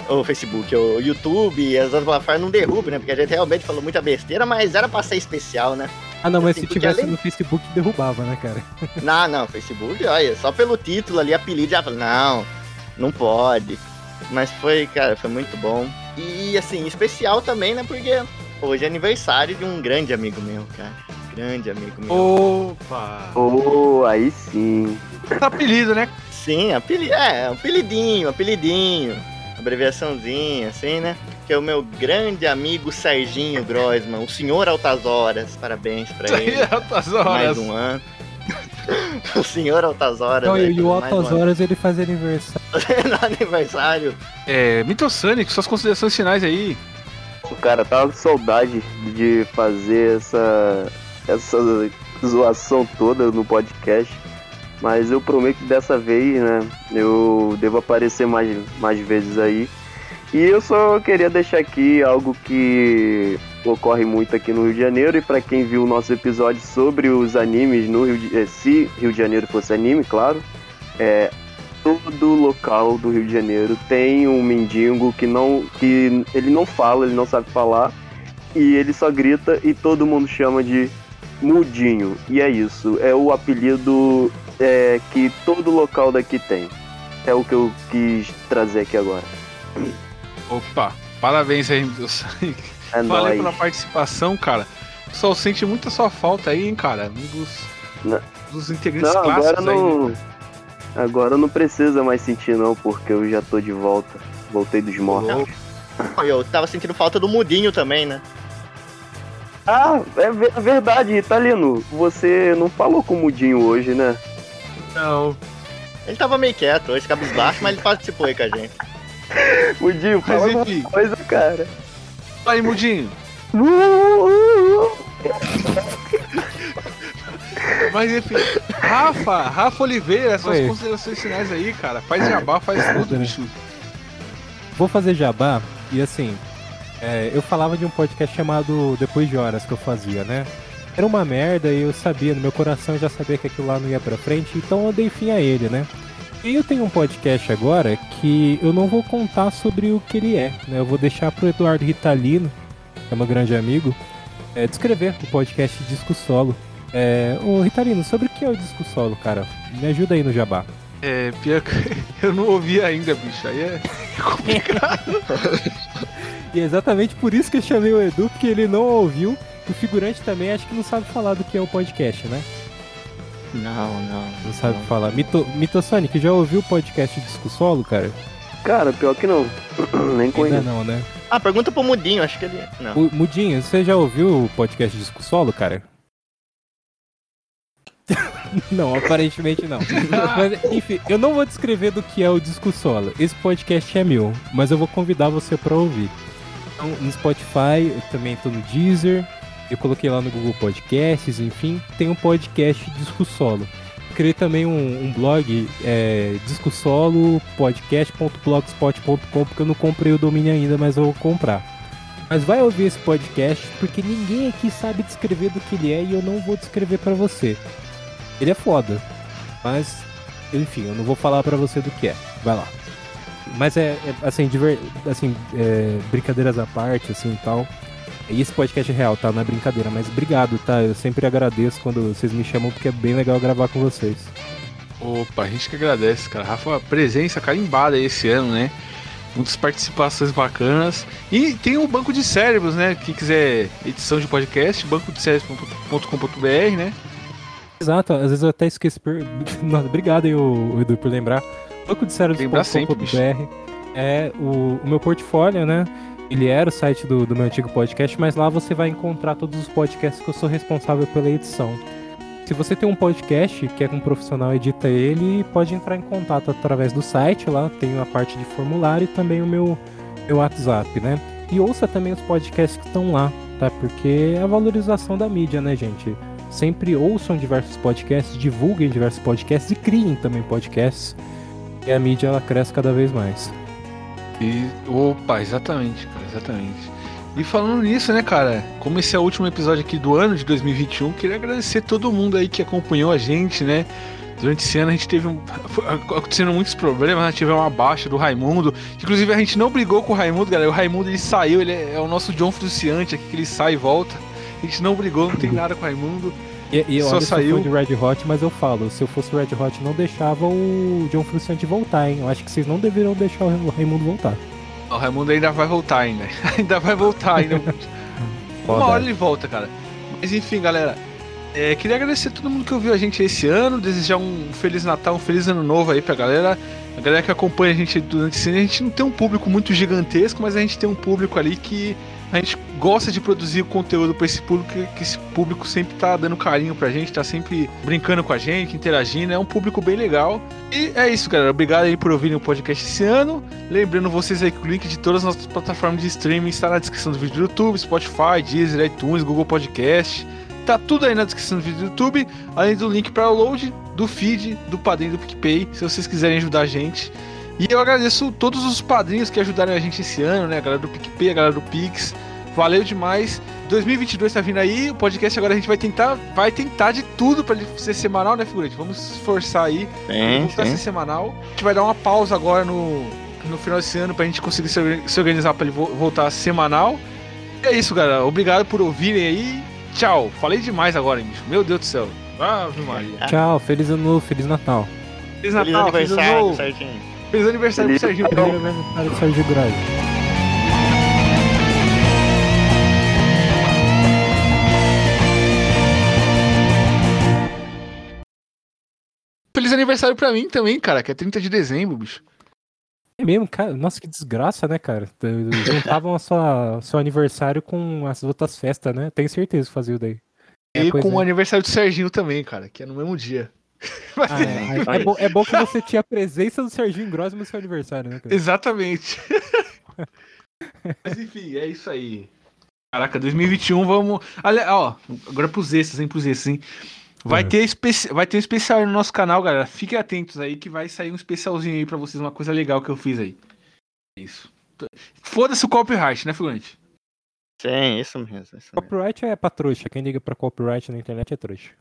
o Facebook, o YouTube as outras plataformas não derrubem, né? Porque a gente realmente falou muita besteira, mas era pra ser especial, né? Ah, não, mas Assim, se tivesse além- no Facebook, derrubava, né, cara? Não, não, Facebook, olha, só pelo título ali, apelido, já falei, não, não pode. Mas foi, cara, foi muito bom. E, assim, especial também, né? Porque hoje é aniversário de um grande amigo meu, cara. Grande amigo meu. Opa! Oh, aí sim. Apelido, né? Sim, apelido, é, apelidinho, apelidinho. Abreviaçãozinha, assim, né? Que é o meu grande amigo Serginho Grossman, o senhor Altas Horas. Parabéns pra ele. altas Mais horas. um ano. o senhor Altas Horas. Não, né, e o mais Altas um. Horas ele faz aniversário. no aniversário. É, Mitosonic, suas considerações finais aí. Cara, tava com saudade de fazer essa, essa zoação toda no podcast. Mas eu prometo que dessa vez, né, eu devo aparecer mais, mais vezes aí. E eu só queria deixar aqui algo que ocorre muito aqui no Rio de Janeiro. E para quem viu o nosso episódio sobre os animes no Rio de, eh, se Rio de Janeiro fosse anime, claro, é, todo local do Rio de Janeiro tem um mendigo que não que ele não fala, ele não sabe falar e ele só grita e todo mundo chama de Mudinho. E é isso, é o apelido é, que todo local daqui tem. É o que eu quis trazer aqui agora. Opa, parabéns aí, Mitosonic. É Valeu nóis. pela participação, cara. O pessoal sente muito a sua falta aí, hein, cara. Um dos, Não. dos integrantes Não, agora clássicos aí. não. né? Agora não precisa mais sentir não, porque eu já tô de volta. Voltei dos mortos. Eu tava sentindo falta do Mudinho também, né? Ah, é é verdade, Italino. Você não falou com o Mudinho hoje, né? Não. Ele tava meio quieto hoje, cabisbaixo, mas ele participou aí com a gente. Mudinho, Mas fala enfim. uma coisa, cara. Aí, Mudinho. Mas enfim, Rafa, Rafa Oliveira, suas Oi. considerações finais aí, cara. Faz jabá, faz tudo, bicho. Vou fazer jabá e assim, é, eu falava de um podcast chamado Depois de Horas que eu fazia, né? Era uma merda e eu sabia, no meu coração eu já sabia que aquilo lá não ia pra frente, então eu dei fim a ele, né? E eu tenho um podcast agora que eu não vou contar sobre o que ele é, né? Eu vou deixar pro Eduardo Ritalino, que é meu grande amigo, é, descrever o podcast Disco Solo. É, ô Ritalino, sobre o que é o Disco Solo, cara? Me ajuda aí no jabá. É, pior que eu não ouvi ainda, bicho. Aí é complicado. E é exatamente por isso que eu chamei o Edu, porque ele não ouviu. O figurante também acho que não sabe falar do que é o podcast, né? Não, não. Não sabe falar. Mito, Mitosonic, já ouviu o podcast Disco Solo, cara? Cara, pior que não. Nem Ainda conheço. não, né? Ah, pergunta pro Mudinho, acho que ele. Não. O, Mudinho, você já ouviu o podcast Disco Solo, cara? não, aparentemente não. Mas, enfim, eu não vou descrever do que é o Disco Solo. Esse podcast é meu, mas eu vou convidar você pra ouvir. Então, no Spotify, eu também tô no Deezer, eu coloquei lá no Google Podcasts, enfim, tem um podcast Disco Solo. Criei também um, um blog, é, Disco Solo podcast.blogspot.com, porque eu não comprei o domínio ainda, mas eu vou comprar. Mas vai ouvir esse podcast porque ninguém aqui sabe descrever do que ele é e eu não vou descrever pra você. Ele é foda, mas enfim, eu não vou falar pra você do que é. Vai lá. Mas é, é, assim, diver, assim é, brincadeiras à parte, assim tal. E esse podcast é real, tá? Não é brincadeira, mas obrigado, tá? Eu sempre agradeço quando vocês me chamam porque é bem legal gravar com vocês. Opa, a gente que agradece, cara. Rafa, presença carimbada esse ano, né? Muitas participações bacanas. E tem o Banco de Cérebros, né? Quem quiser edição de podcast, bancodecérebros.com.br, né? Exato, às vezes eu até esqueço. Por... Nossa, obrigado aí, o, Edu, por lembrar. Banco de bicho. é o, o meu portfólio, né? Ele era o site do, do meu antigo podcast, mas lá você vai encontrar todos os podcasts que eu sou responsável pela edição. Se você tem um podcast, quer que um profissional edita ele, pode entrar em contato através do site, lá tem a parte de formulário e também o meu, meu WhatsApp, né? E ouça também os podcasts que estão lá, tá? Porque é a valorização da mídia, né, gente? Sempre ouçam diversos podcasts, divulguem diversos podcasts e criem também podcasts. E a mídia ela cresce cada vez mais. E, opa, exatamente, cara, exatamente. E falando nisso, né, cara, como esse é o último episódio aqui do ano de 2021, queria agradecer todo mundo aí que acompanhou a gente, né? Durante esse ano a gente teve um, acontecendo muitos problemas, né? tivemos uma baixa do Raimundo. Inclusive a gente não brigou com o Raimundo, galera. O Raimundo ele saiu, ele é, é o nosso John Fruciante aqui, que ele sai e volta. A gente não brigou, não tem nada com o Raimundo. E, e Só saiu. eu sou fã de Red Hot, mas eu falo, se eu fosse o Red Hot, não deixava o John Frusciante voltar, hein? Eu acho que vocês não deveriam deixar o Raimundo voltar. O Raimundo ainda vai voltar ainda. ainda vai voltar ainda. Uma hora ele volta, cara. Mas enfim, galera. é, queria agradecer a todo mundo que ouviu a gente esse ano, desejar um Feliz Natal, um Feliz Ano Novo aí pra galera. A galera que acompanha a gente durante esse ano, a gente não tem um público muito gigantesco, mas a gente tem um público ali que a gente gosta de produzir o conteúdo pra esse público, que- esse público sempre tá dando carinho pra gente, tá sempre brincando com a gente, interagindo, é um público bem legal. E é isso, galera. Obrigado aí por ouvirem o podcast esse ano. Lembrando vocês aí que o link de todas as nossas plataformas de streaming está na descrição do vídeo do YouTube, Spotify, Deezer, iTunes, Google Podcast. Tá tudo aí na descrição do vídeo do YouTube, além do link para download, do feed, do padrinho do PicPay, se vocês quiserem ajudar a gente. E eu agradeço todos os padrinhos que ajudaram a gente esse ano, né? A galera do PicPay, a galera do Pix. Valeu demais. 2022 tá vindo aí, o podcast agora a gente vai tentar, vai tentar de tudo para ele ser semanal, né, figurante? Vamos se esforçar aí. Sim, voltar a ser sim. semanal. A gente vai dar uma pausa agora no, no final desse ano pra gente conseguir se orga- se organizar pra ele vo- voltar semanal. E é isso, galera. Obrigado por ouvirem aí. Tchau. Falei demais agora, hein, bicho. Meu Deus do céu. Ave Maria. Tchau, Feliz Ano Novo, Feliz Natal. Feliz Feliz Natal, feliz ano aniversário, novo. Feliz aniversário pro Feliz Serginho. Primeiro aniversário do Sérgio Grade. Feliz aniversário pra mim também, cara, que é 30 de dezembro, bicho. É mesmo, cara. Nossa, que desgraça, né, cara? Juntavam sua, seu aniversário com as outras festas, né? Tenho certeza que fazia o daí. É, e pois com é. o aniversário do Serginho também, cara, que é no mesmo dia. Mas, Ah, é, é, bom, é bom que você tinha a presença do Serginho Grosso no seu aniversário, né, cara? Exatamente. Mas enfim, é isso aí. Caraca, 2021 vamos. Olha, ó, agora pros extras, hein, pros extras, hein. Vai, Uhum. ter especi... vai ter um especial no nosso canal, galera. Fiquem atentos aí que vai sair um especialzinho aí pra vocês, uma coisa legal que eu fiz aí. É Isso. Foda-se o copyright, né, Figurante? Sim, isso mesmo. Isso mesmo. Copyright é pra trouxa. Quem liga pra copyright na internet é trouxa.